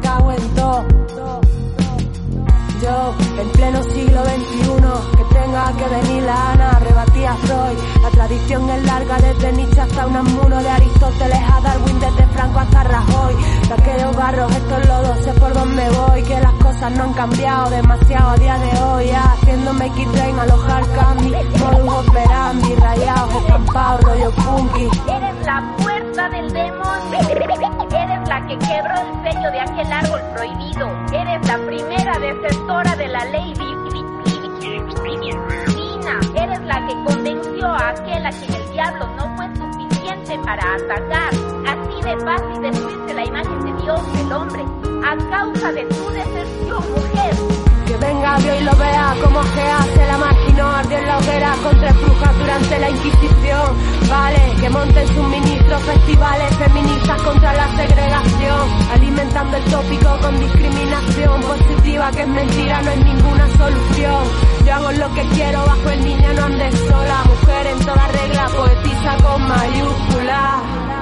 cago en todo. En pleno siglo XXI, que tenga que venir la Ana, rebatí a Freud. La tradición es larga desde Nietzsche hasta Unamuno, de Aristóteles a Darwin, desde Franco hasta Rajoy. De aquellos barros, estos lodos, sé por dónde voy, que las cosas no han cambiado demasiado a día de hoy. Ya, haciéndome X-Train, alojar candy, modus operandi, rayados, estampados, rollo funky. Eres la puerta del demonio. Eres la que quebró el sello de aquel árbol prohibido. Eres la primera desertora de la ley. Eres la que convenció a aquel a quien el diablo no fue suficiente para atacar. Así de fácil destruirse la imagen de Dios del hombre a causa de tu deserción, mujer. Que venga Dios y lo vea como se hace la máquina ardió en la hoguera con tres brujas durante la Inquisición. Vale, que monten suministros, festivales feministas contra la segregación, alimentando el tópico con discriminación positiva que es mentira, no es ninguna solución. Yo hago lo que quiero bajo el niño, no andes sola, mujer en toda regla, poetisa con mayúscula.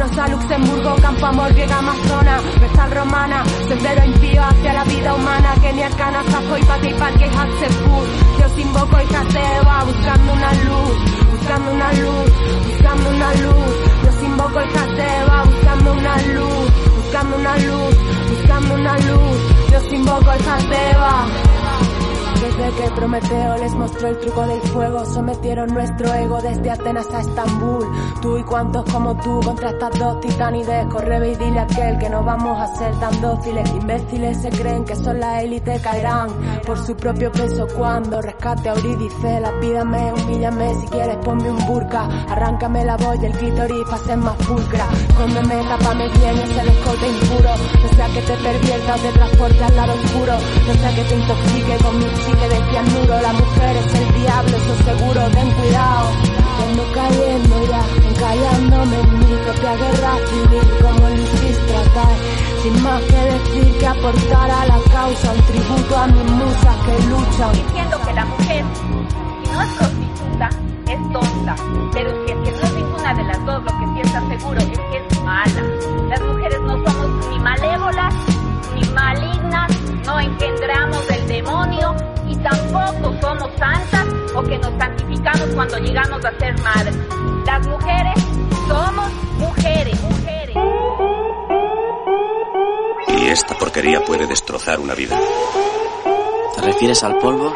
Rosa, Luxemburgo, Campo Amor, Griega, Amazona, Vestal Romana, Sendero impío hacia la vida humana, Kenia, Cana, Safoy, Pati, Parque, Hatsepur. Yo os invoco y Eva, buscando una luz, buscando una luz, buscando una luz. Yo os invoco y Eva, buscando una luz, buscando una luz, buscando una luz. Yo os invoco y Eva. Desde que Prometeo les mostró el truco del fuego, sometieron nuestro ego desde Atenas a Estambul. Tú y cuantos como tú contra estas dos titanides, corre y dile a aquel que no vamos a ser tan dóciles. Imbéciles se creen que son la élite, caerán por su propio peso cuando rescate a Eurídice. Lapídame, humíllame, si quieres ponme un burka, arráncame la voz y el clítoris para ser más pulcra. Escóndeme, tápame bien ese escote impuro, no sea que te pervierta o te transporte al lado oscuro, no sea que te intoxique con mi que decía muro, la mujer es el diablo, eso seguro, ten cuidado. Ando cayendo ya, encallándome en mi propia guerra civil, como lo hiciste tratar, sin más que decir que aportar a la causa un tributo a mis musas que luchan. Diciendo que la mujer, si no es prostituta, es tonta. Pero si es que no es ninguna de las dos, lo que sí está seguro es que es mala. Las mujeres no somos ni malévolas cuando llegamos a ser madres. Las mujeres somos mujeres, mujeres. Y esta porquería puede destrozar una vida. ¿Te refieres al polvo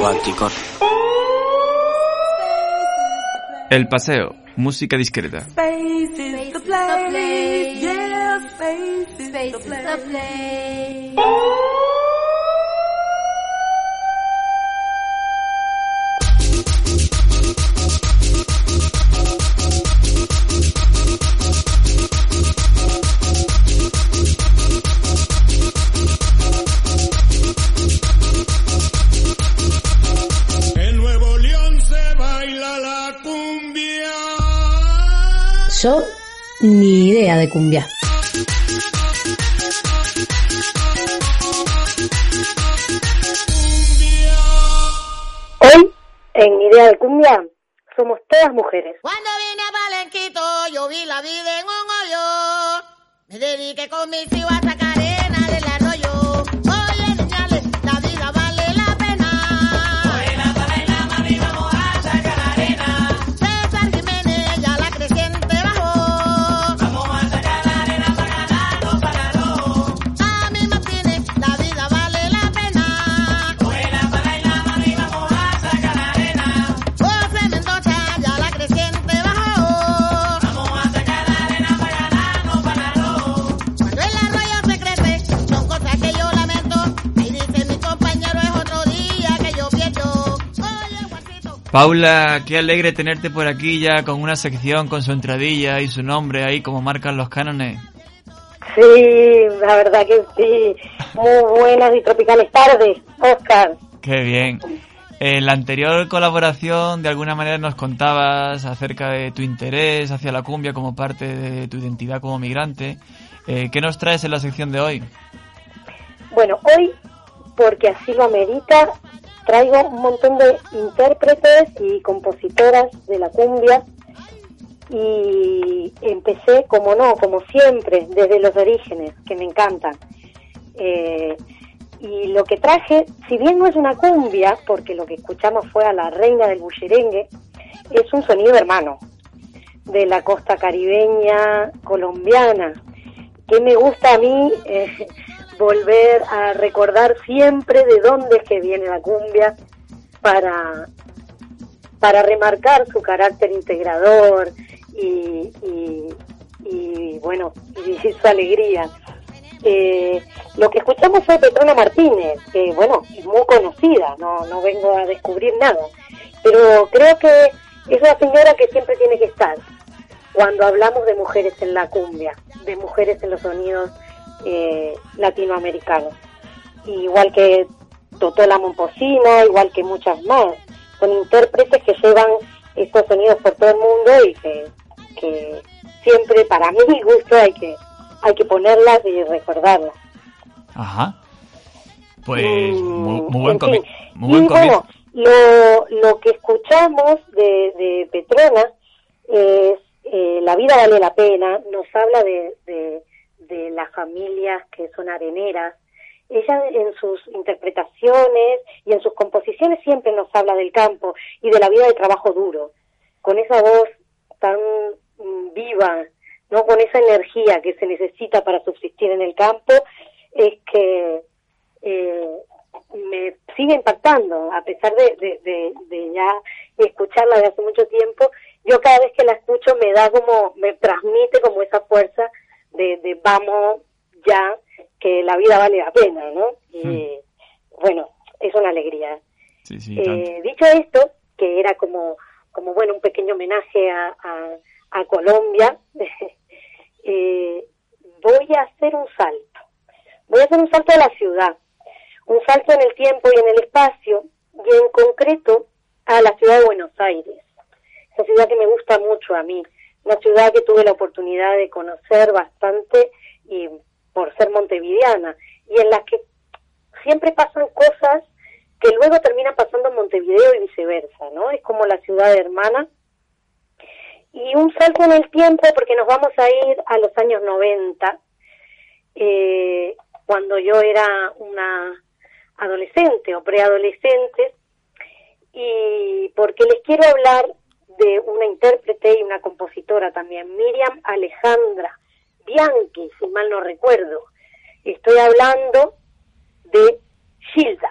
o al tricor? El paseo, música discreta. Space ni idea de cumbia. Hoy, en Idea de Cumbia, somos todas mujeres. Cuando vine a Palenquito, yo vi la vida en un hoyo. Me dediqué con mis hijos a sacar arena del arroyo. Paula, qué alegre tenerte por aquí ya con una sección con su entradilla y su nombre ahí como marcan los cánones. Sí, la verdad que sí. Muy buenas y tropicales tardes, Oscar. Qué bien. En la anterior colaboración, de alguna manera nos contabas acerca de tu interés hacia la cumbia como parte de tu identidad como migrante. Eh, ¿Qué nos traes en la sección de hoy? Bueno, hoy, porque así lo amerita, traigo un montón de intérpretes y compositoras de la cumbia y empecé, como no, como siempre, desde los orígenes, que me encantan. Eh, y lo que traje, si bien no es una cumbia, porque lo que escuchamos fue a la reina del bullerengue, es un sonido hermano de la costa caribeña colombiana, que me gusta a mí eh, volver a recordar siempre de dónde es que viene la cumbia para, para remarcar su carácter integrador y, y, y, bueno, y (laughs) su alegría. Eh, lo que escuchamos fue Petrona Martínez, que bueno, es muy conocida, no, no vengo a descubrir nada, pero creo que es una señora que siempre tiene que estar cuando hablamos de mujeres en la cumbia, de mujeres en los sonidos eh, latinoamericanos. Igual que Totola Momposina, igual que muchas más. Son intérpretes que llevan estos sonidos por todo el mundo y que, que siempre, para mi gusto, hay que, hay que ponerlas y recordarlas. Ajá. Pues muy, muy buen en comi- fin. muy buen y comienzo. bueno, lo, lo que escuchamos de, de Petrona es eh, La vida vale la pena, nos habla de, de, de las familias que son areneras. Ella en sus interpretaciones y en sus composiciones siempre nos habla del campo y de la vida de trabajo duro, con esa voz tan mm, viva, no con esa energía que se necesita para subsistir en el campo, es que eh, me sigue impactando, a pesar de, de, de, de ya escucharla de hace mucho tiempo, yo cada vez que la escucho me da como, me transmite como esa fuerza de, de vamos ya, que la vida vale la pena, ¿no? Y bueno, es una alegría. Sí, sí, Eh, dicho esto, que era como, como bueno, un pequeño homenaje a, a, a Colombia, (laughs) eh, voy a hacer un salto. Voy a hacer un salto a la ciudad, un salto en el tiempo y en el espacio, y en concreto a la ciudad de Buenos Aires. Esa ciudad que me gusta mucho a mí, una ciudad que tuve la oportunidad de conocer bastante y por ser montevideana y en las que siempre pasan cosas que luego terminan pasando en Montevideo y viceversa, ¿no? Es como la ciudad hermana. Y un salto en el tiempo, porque nos vamos a ir a los años 90, eh, cuando yo era una adolescente o preadolescente, y porque les quiero hablar de una intérprete y una compositora también, Miriam Alejandra Bianchi, si mal no recuerdo. Estoy hablando de Gilda.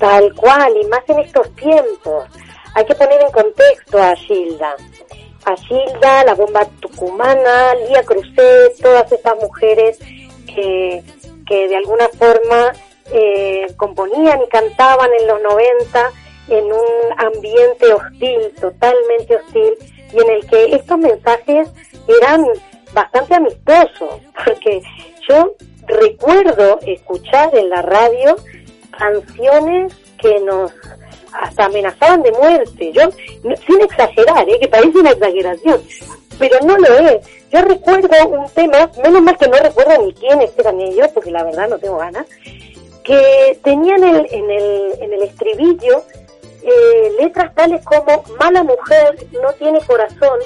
Tal cual, y más en estos tiempos. Hay que poner en contexto a Gilda. A Gilda, la bomba tucumana, Lía Cruzet, todas estas mujeres que, que de alguna forma eh, componían y cantaban en los 90 en un ambiente hostil, totalmente hostil, y en el que estos mensajes eran bastante amistosos, (laughs) porque yo recuerdo escuchar en la radio canciones que nos hasta amenazaban de muerte. Yo, sin exagerar, ¿eh? que parece una exageración, pero no lo es. Yo recuerdo un tema, menos mal que no recuerdo ni quiénes eran ellos, porque la verdad no tengo ganas, que tenían el, en, el, en el estribillo eh, letras tales como mala mujer no tiene corazón,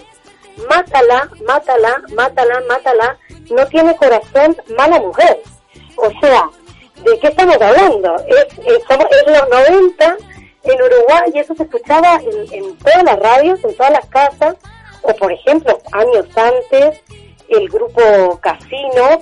mátala, mátala, mátala, mátala, no tiene corazón, mala mujer. O sea, ¿de qué estamos hablando? Es, es, los 90 en Uruguay y eso se escuchaba en, en todas las radios, en todas las casas, o por ejemplo, años antes, el grupo Casino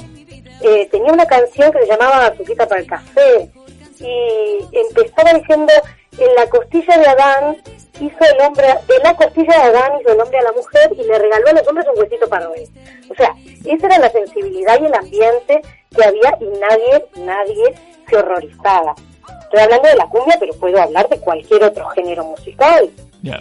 eh, tenía una canción que se llamaba Azuquita para el café y empezaba diciendo en la costilla de Adán hizo el hombre de la costilla de Adán hizo el hombre a la mujer y le regaló a los hombres un huesito para hoy o sea esa era la sensibilidad y el ambiente que había y nadie nadie se horrorizaba estoy hablando de la cumbia pero puedo hablar de cualquier otro género musical Ya.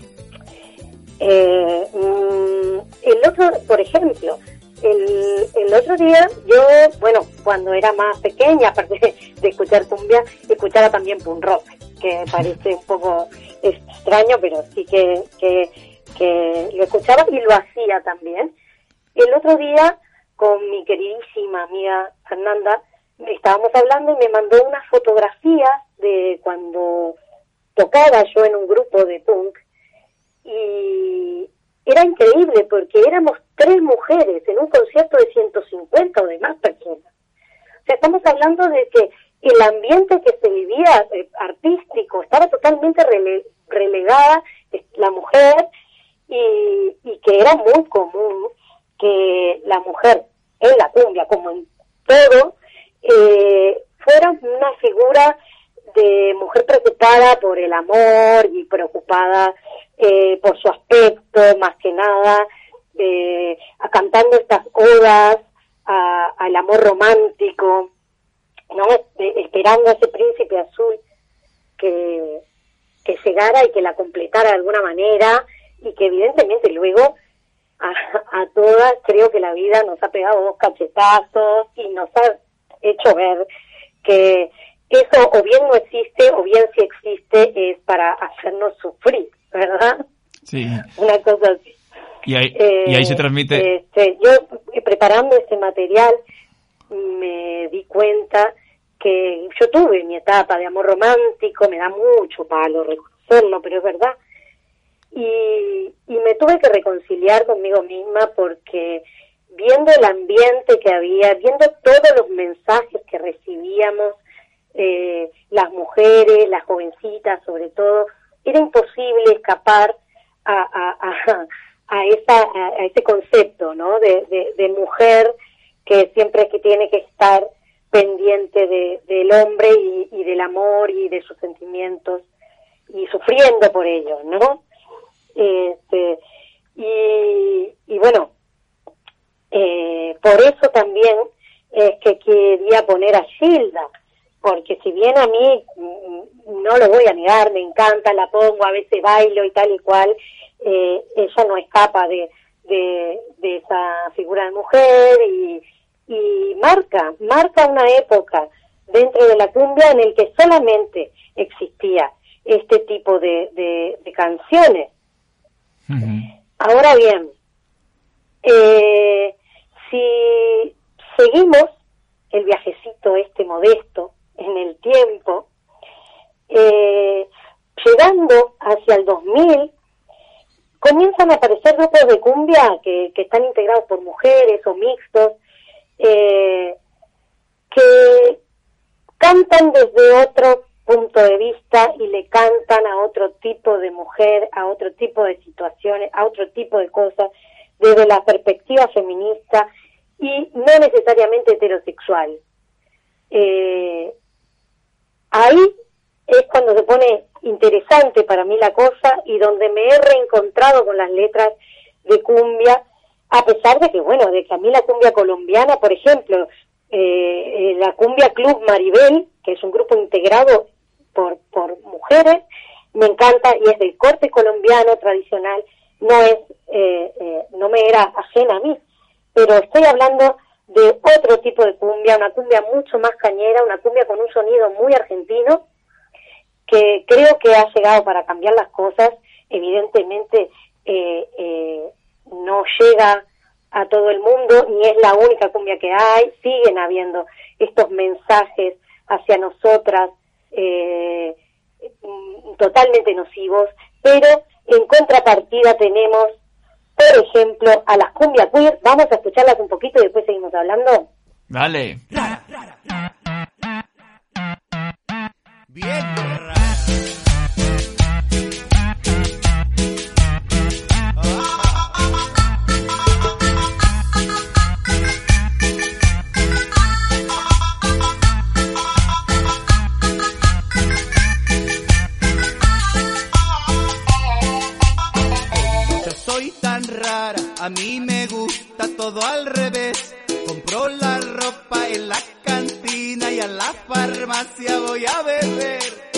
eh, mm, el otro, por ejemplo, el, el otro día yo, bueno, cuando era más pequeña, (laughs) aparte de, escuchar cumbia, escuchaba también punk rock, que (laughs) parece un poco extraño, pero sí que, que, que lo escuchaba y lo hacía también. El otro día, con mi queridísima amiga Fernanda, estábamos hablando y me mandó unas fotografías de cuando tocaba yo en un grupo de punk y era increíble porque éramos tres mujeres en un concierto de 150 o de más personas. O sea, estamos hablando de que el ambiente que se vivía eh, artístico estaba totalmente rele- relegada la mujer y que era muy común que la mujer en la cumbia, como en todo, eh, fuera una figura de mujer preocupada por el amor y preocupada eh, por su aspecto, más que nada, eh, cantando estas odas al amor romántico, ¿no? Esperando a ese príncipe azul que, que llegara y que la completara de alguna manera y que evidentemente luego a, a todas creo que la vida nos ha pegado dos cachetazos y nos ha hecho ver que eso o bien no existe o bien si existe es para hacernos sufrir, ¿verdad? Sí. Una cosa así. Y ahí, y ahí se Eh, transmite. este, yo eh, preparando este material me di cuenta que yo tuve mi etapa de amor romántico, me da mucho palo reconocerlo, pero es verdad. Y, y me tuve que reconciliar conmigo misma porque viendo el ambiente que había, viendo todos los mensajes que recibíamos, eh, las mujeres, las jovencitas sobre todo, era imposible escapar a, a, a, esa, a, ese concepto ¿no? de, de, de mujer que siempre que tiene que estar pendiente de, del hombre y, y, del amor y de sus sentimientos y sufriendo por ello, ¿no? Este, y, bueno, eh, por eso también es que quería poner a Gilda, porque si bien a mí mm, no lo voy a negar, me encanta, la pongo, a veces bailo y tal y cual, eh, ella no escapa de, de, esa figura de mujer y, marca, marca una época dentro de la cumbia en el que solamente existía este tipo de canciones. Ahora bien, eh, si seguimos el viajecito este modesto en el tiempo, eh, llegando hacia el 2000, comienzan a aparecer grupos de cumbia que, están integrados por mujeres o mixtos, eh, que cantan desde otro punto de vista y le cantan a otro tipo de mujer, a otro tipo de situaciones, a otro tipo de cosas, desde la perspectiva feminista y no necesariamente heterosexual. Eh, ahí es cuando se pone interesante para mí la cosa y donde me he reencontrado con las letras de cumbia, a pesar de que, bueno, de que a mí la cumbia colombiana, por ejemplo, eh, la cumbia Club Maribel, que es un grupo integrado por, por mujeres, me encanta y es del corte colombiano tradicional, no es, eh, eh, no me era ajena a mí. Pero estoy hablando de otro tipo de cumbia, una cumbia mucho más cañera, una cumbia con un sonido muy argentino, que creo que ha llegado para cambiar las cosas. Evidentemente eh, eh, no llega a todo el mundo, ni es la única cumbia que hay, siguen habiendo estos mensajes hacia nosotras eh, totalmente nocivos, pero en contrapartida tenemos por ejemplo, a las cumbia queer. Vamos a escucharlas un poquito y después seguimos hablando. Dale. Bien. A mí me gusta todo al revés. Compro la ropa en la cantina y a la farmacia voy a beber.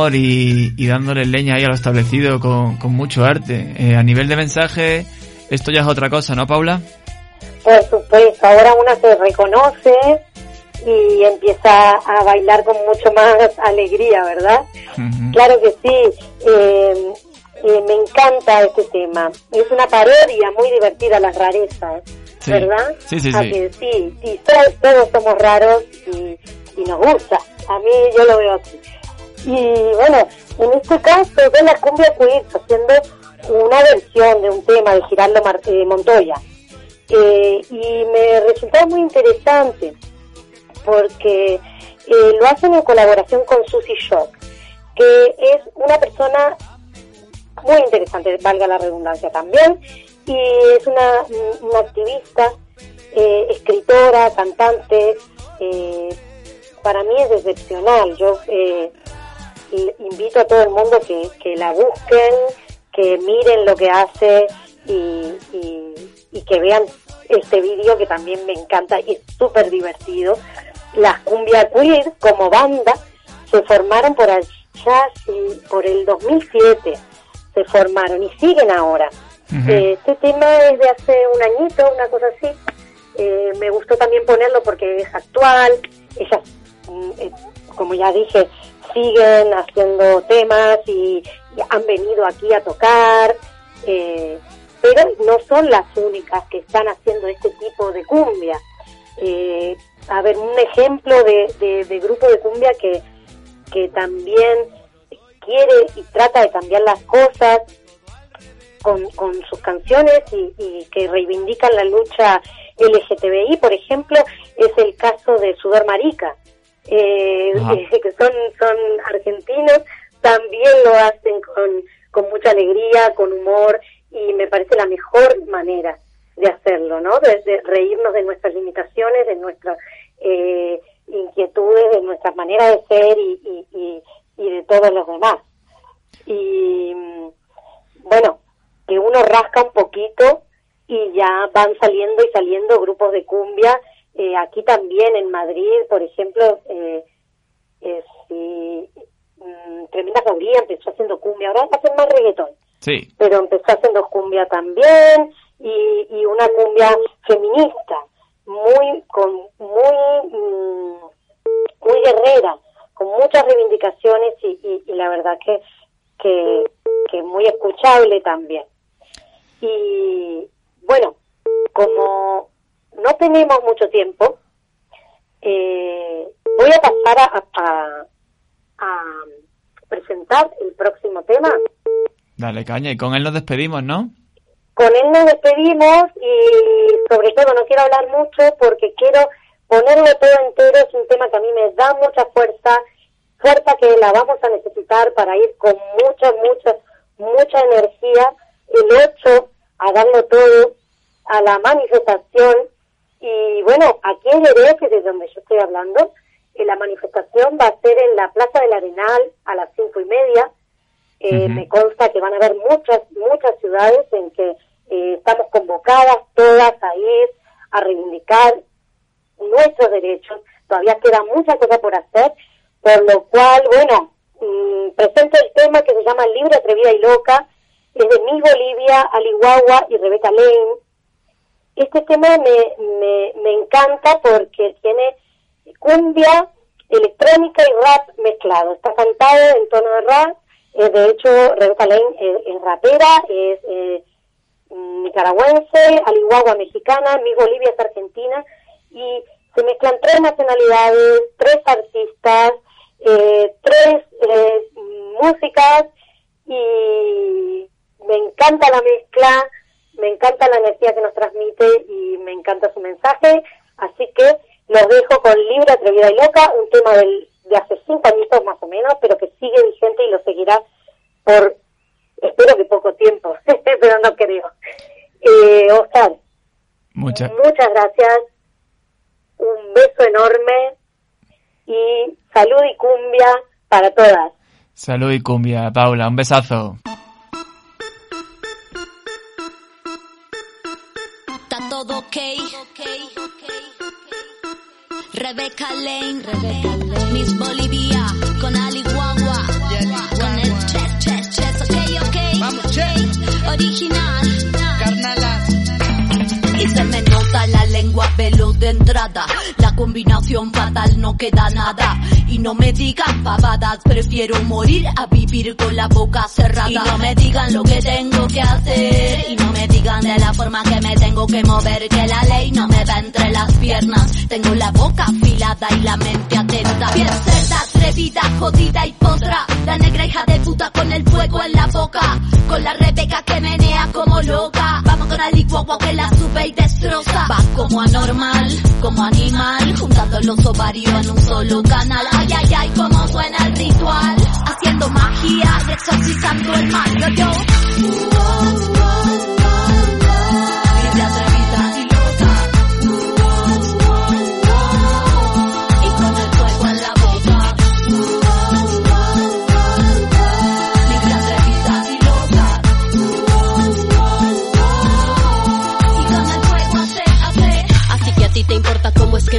Humor y, y dándole leña ahí a lo establecido con, con mucho arte. Eh, a nivel de mensaje, esto ya es otra cosa, ¿no, Paula? Por supuesto, ahora una se reconoce y empieza a bailar con mucho más alegría, ¿verdad? Claro que sí. Eh, eh, me encanta este tema. Es una parodia muy divertida, las rarezas, Sí. ¿verdad? Sí, sí, sí. sí, sí, todos, todos somos raros y, y nos gusta. A mí yo lo veo así. Y bueno, en este caso de la cumbia queer haciendo una versión de un tema de Giraldo Mar- eh, Montoya. Eh, y me resultó muy interesante porque eh, lo hacen en colaboración con Susie Shock, que es una persona muy interesante, valga la redundancia también, y es una, una activista, escritora, cantante, para mí es excepcional. Yo invito a todo el mundo que, que la busquen, que miren lo que hace y, y, y que vean este vídeo que también me encanta y es súper divertido. Las Cumbia Queer como banda se formaron por allá, sí, por el 2007 se formaron y siguen ahora. Eh, este tema es de hace un añito, una cosa así. Eh, me gustó también ponerlo porque es actual. Ellas, mm, eh, como ya dije, siguen haciendo temas y, han venido aquí a tocar. Eh, pero no son las únicas que están haciendo este tipo de cumbia. Eh, a ver, un ejemplo de, de, grupo de cumbia que, que también quiere y trata de cambiar las cosas con, con sus canciones y, y que reivindican la lucha LGTBI, por ejemplo, es el caso de Sudor Marica, eh, (laughs) que son, son argentinos, también lo hacen con, con mucha alegría, con humor, y me parece la mejor manera de hacerlo, ¿no? De, de reírnos de nuestras limitaciones, de nuestras eh, inquietudes, de nuestras maneras de ser y, y, y, y de todos los demás. Y mm, bueno, que uno rasca un poquito y ya van saliendo y saliendo grupos de cumbia. Eh, aquí también en Madrid, por ejemplo, eh, eh, sí, mm, Tremenda Jauría empezó haciendo cumbia, ahora hacen más reggaetón. Sí. pero empezó haciendo cumbia también y, y una cumbia feminista muy con muy mm, muy guerrera con muchas reivindicaciones y, y, y la verdad que, que que muy escuchable también. Y bueno como no tenemos mucho tiempo eh, voy a pasar a, a, a presentar el próximo tema Dale, caña. Y con él nos despedimos, ¿no? con él nos despedimos y sobre todo no quiero hablar mucho porque quiero ponerlo todo entero, es un tema que a mí me da mucha fuerza, fuerza que la vamos a necesitar para ir con mucha, mucha, mucha energía el 8 a darlo todo a la manifestación y bueno, aquí en Jerez, que es de donde yo estoy hablando, eh, la manifestación va a ser en la Plaza del Arenal a las cinco y media, eh, Me consta que van a haber muchas, muchas ciudades en que eh, estamos convocadas todas a ir a reivindicar nuestros derechos. Todavía queda mucha cosa por hacer, por lo cual, bueno, mm, presento el tema que se llama Libre, Atrevida y Loca. Es de Miss Bolivia, Ali Guagua y Rebeca Lane. Este tema me, me, me encanta porque tiene cumbia, electrónica y rap mezclado. Está cantado en tono de rap eh, de hecho, Rebeca Lane es, rapera, es eh, nicaragüense, Aliguagua mexicana, mi Bolivia es argentina, y se mezclan tres nacionalidades, tres artistas, eh, tres eh, músicas, y me encanta la mezcla, me encanta la energía que nos transmite y me encanta su mensaje, así que los dejo con Libre, Atrevida y Loca, un tema del, de hace cinco añitos más o menos, pero que sigue vigente y lo seguirá por, espero que poco tiempo, (laughs) pero no creo. Eh, Oscar, Muchas. muchas gracias, un beso enorme y salud y cumbia para todas. Salud y cumbia, Paula. Un besazo. Todo ok. Rebecca Lane, Rebecca Lane. Miss Bolivia, con Ali Guagua. Con el chess, chess, chess, ok, ok. Vamos, chess. Original. Y se me nota la lengua veloz de entrada. La combinación fatal no queda nada. Y no me digan pavadas, prefiero morir a vivir con la boca cerrada. Y no me digan lo que tengo que hacer. Y no me digan de la forma que me tengo que mover. Que la ley no me va entre las piernas. Tengo la boca afilada y la mente atenta. Atrevida, jodida y potra. La negra hija de puta con el fuego en la boca. Con la Rebeca que menea como loca. Vamos con Ali Guagua que la sube y destroza. Va como anormal, como animal. Juntando los ovarios en un solo canal. Ay, ay, ay, cómo suena el ritual. Haciendo magia y exorcizando el mal. Yo.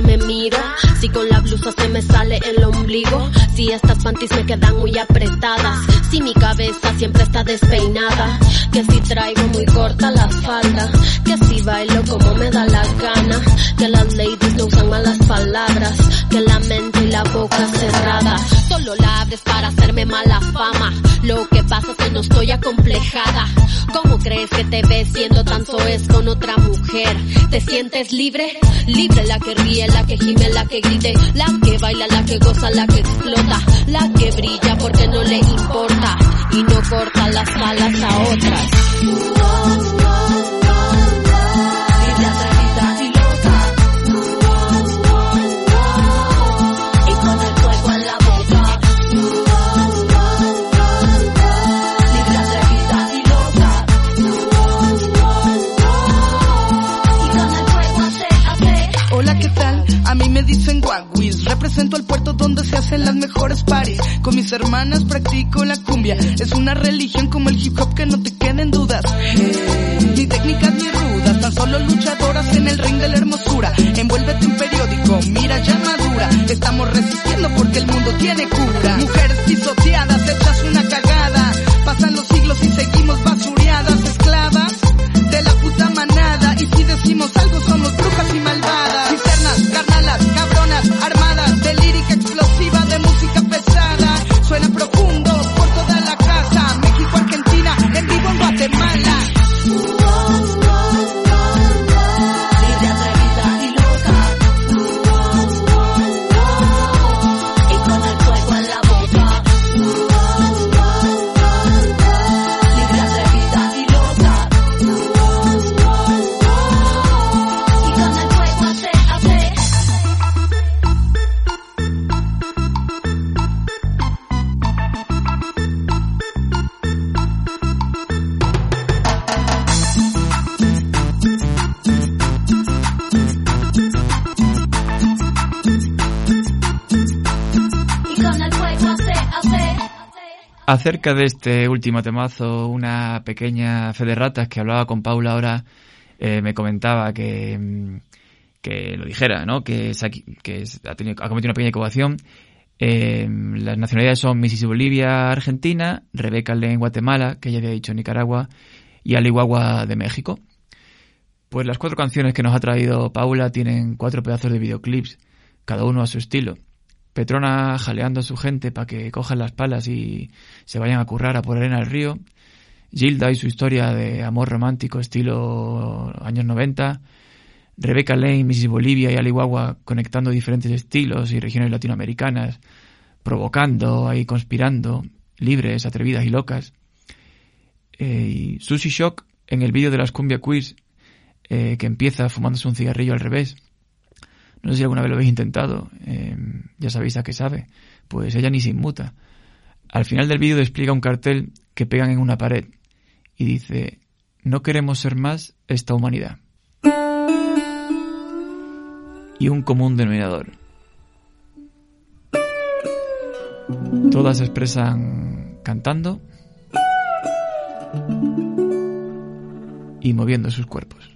me miro, si con la blusa se me sale el ombligo, si estas panties me quedan muy apretadas, si mi cabeza siempre está despeinada, que si traigo muy corta la falda, que si bailo como me da la gana, que las ladies no usan malas palabras, que la mente la boca cerrada. Solo la abres para hacerme mala fama. Lo que pasa es que no estoy acomplejada. ¿Cómo crees que te ves siendo tanto es con otra mujer? ¿Te sientes libre? Libre la que ríe, la que gime, la que grite, la que baila, la que goza, la que explota, la que brilla porque no le importa y no corta las alas a otras. Dicen Guaguis. Represento el puerto donde se hacen las mejores parties. Con mis hermanas practico la cumbia. Es una religión como el hip hop que no te queden dudas. Ni técnicas ni rudas, tan solo luchadoras en el ring de la hermosura. Envuélvete un periódico, mira ya madura. Estamos resistiendo porque el mundo tiene cura. Mujeres pisoteadas, hechas una cagada. Pasan los siglos y seguimos basureadas, Acerca de este último temazo, una pequeña fe de ratas que hablaba con Paula ahora eh, me comentaba que, mm, que lo dijera, ¿no? Que, ha, tenido- cometido una pequeña equivocación. Eh, las nacionalidades son Mississippi Bolivia, Argentina, Rebeca Lane, Guatemala, que ya había dicho Nicaragua, y Alihuahua de México. Pues las cuatro canciones que nos ha traído Paula tienen cuatro pedazos de videoclips, cada uno a su estilo. Petrona jaleando a su gente para que cojan las palas y se vayan a currar a por arena al río. Gilda y su historia de amor romántico estilo años 90. Rebecca Lane, Missy Bolivia y Alihuahua conectando diferentes estilos y regiones latinoamericanas, provocando ahí conspirando, libres, atrevidas y locas. Eh, y Sushi Shock en el vídeo de las Cumbia Quiz eh, que empieza fumándose un cigarrillo al revés. No sé si alguna vez lo habéis intentado, eh, ya sabéis a qué sabe. Pues ella ni se inmuta. Al final del vídeo despliega un cartel que pegan en una pared y dice, no queremos ser más esta humanidad. Y un común denominador. Todas expresan cantando y moviendo sus cuerpos.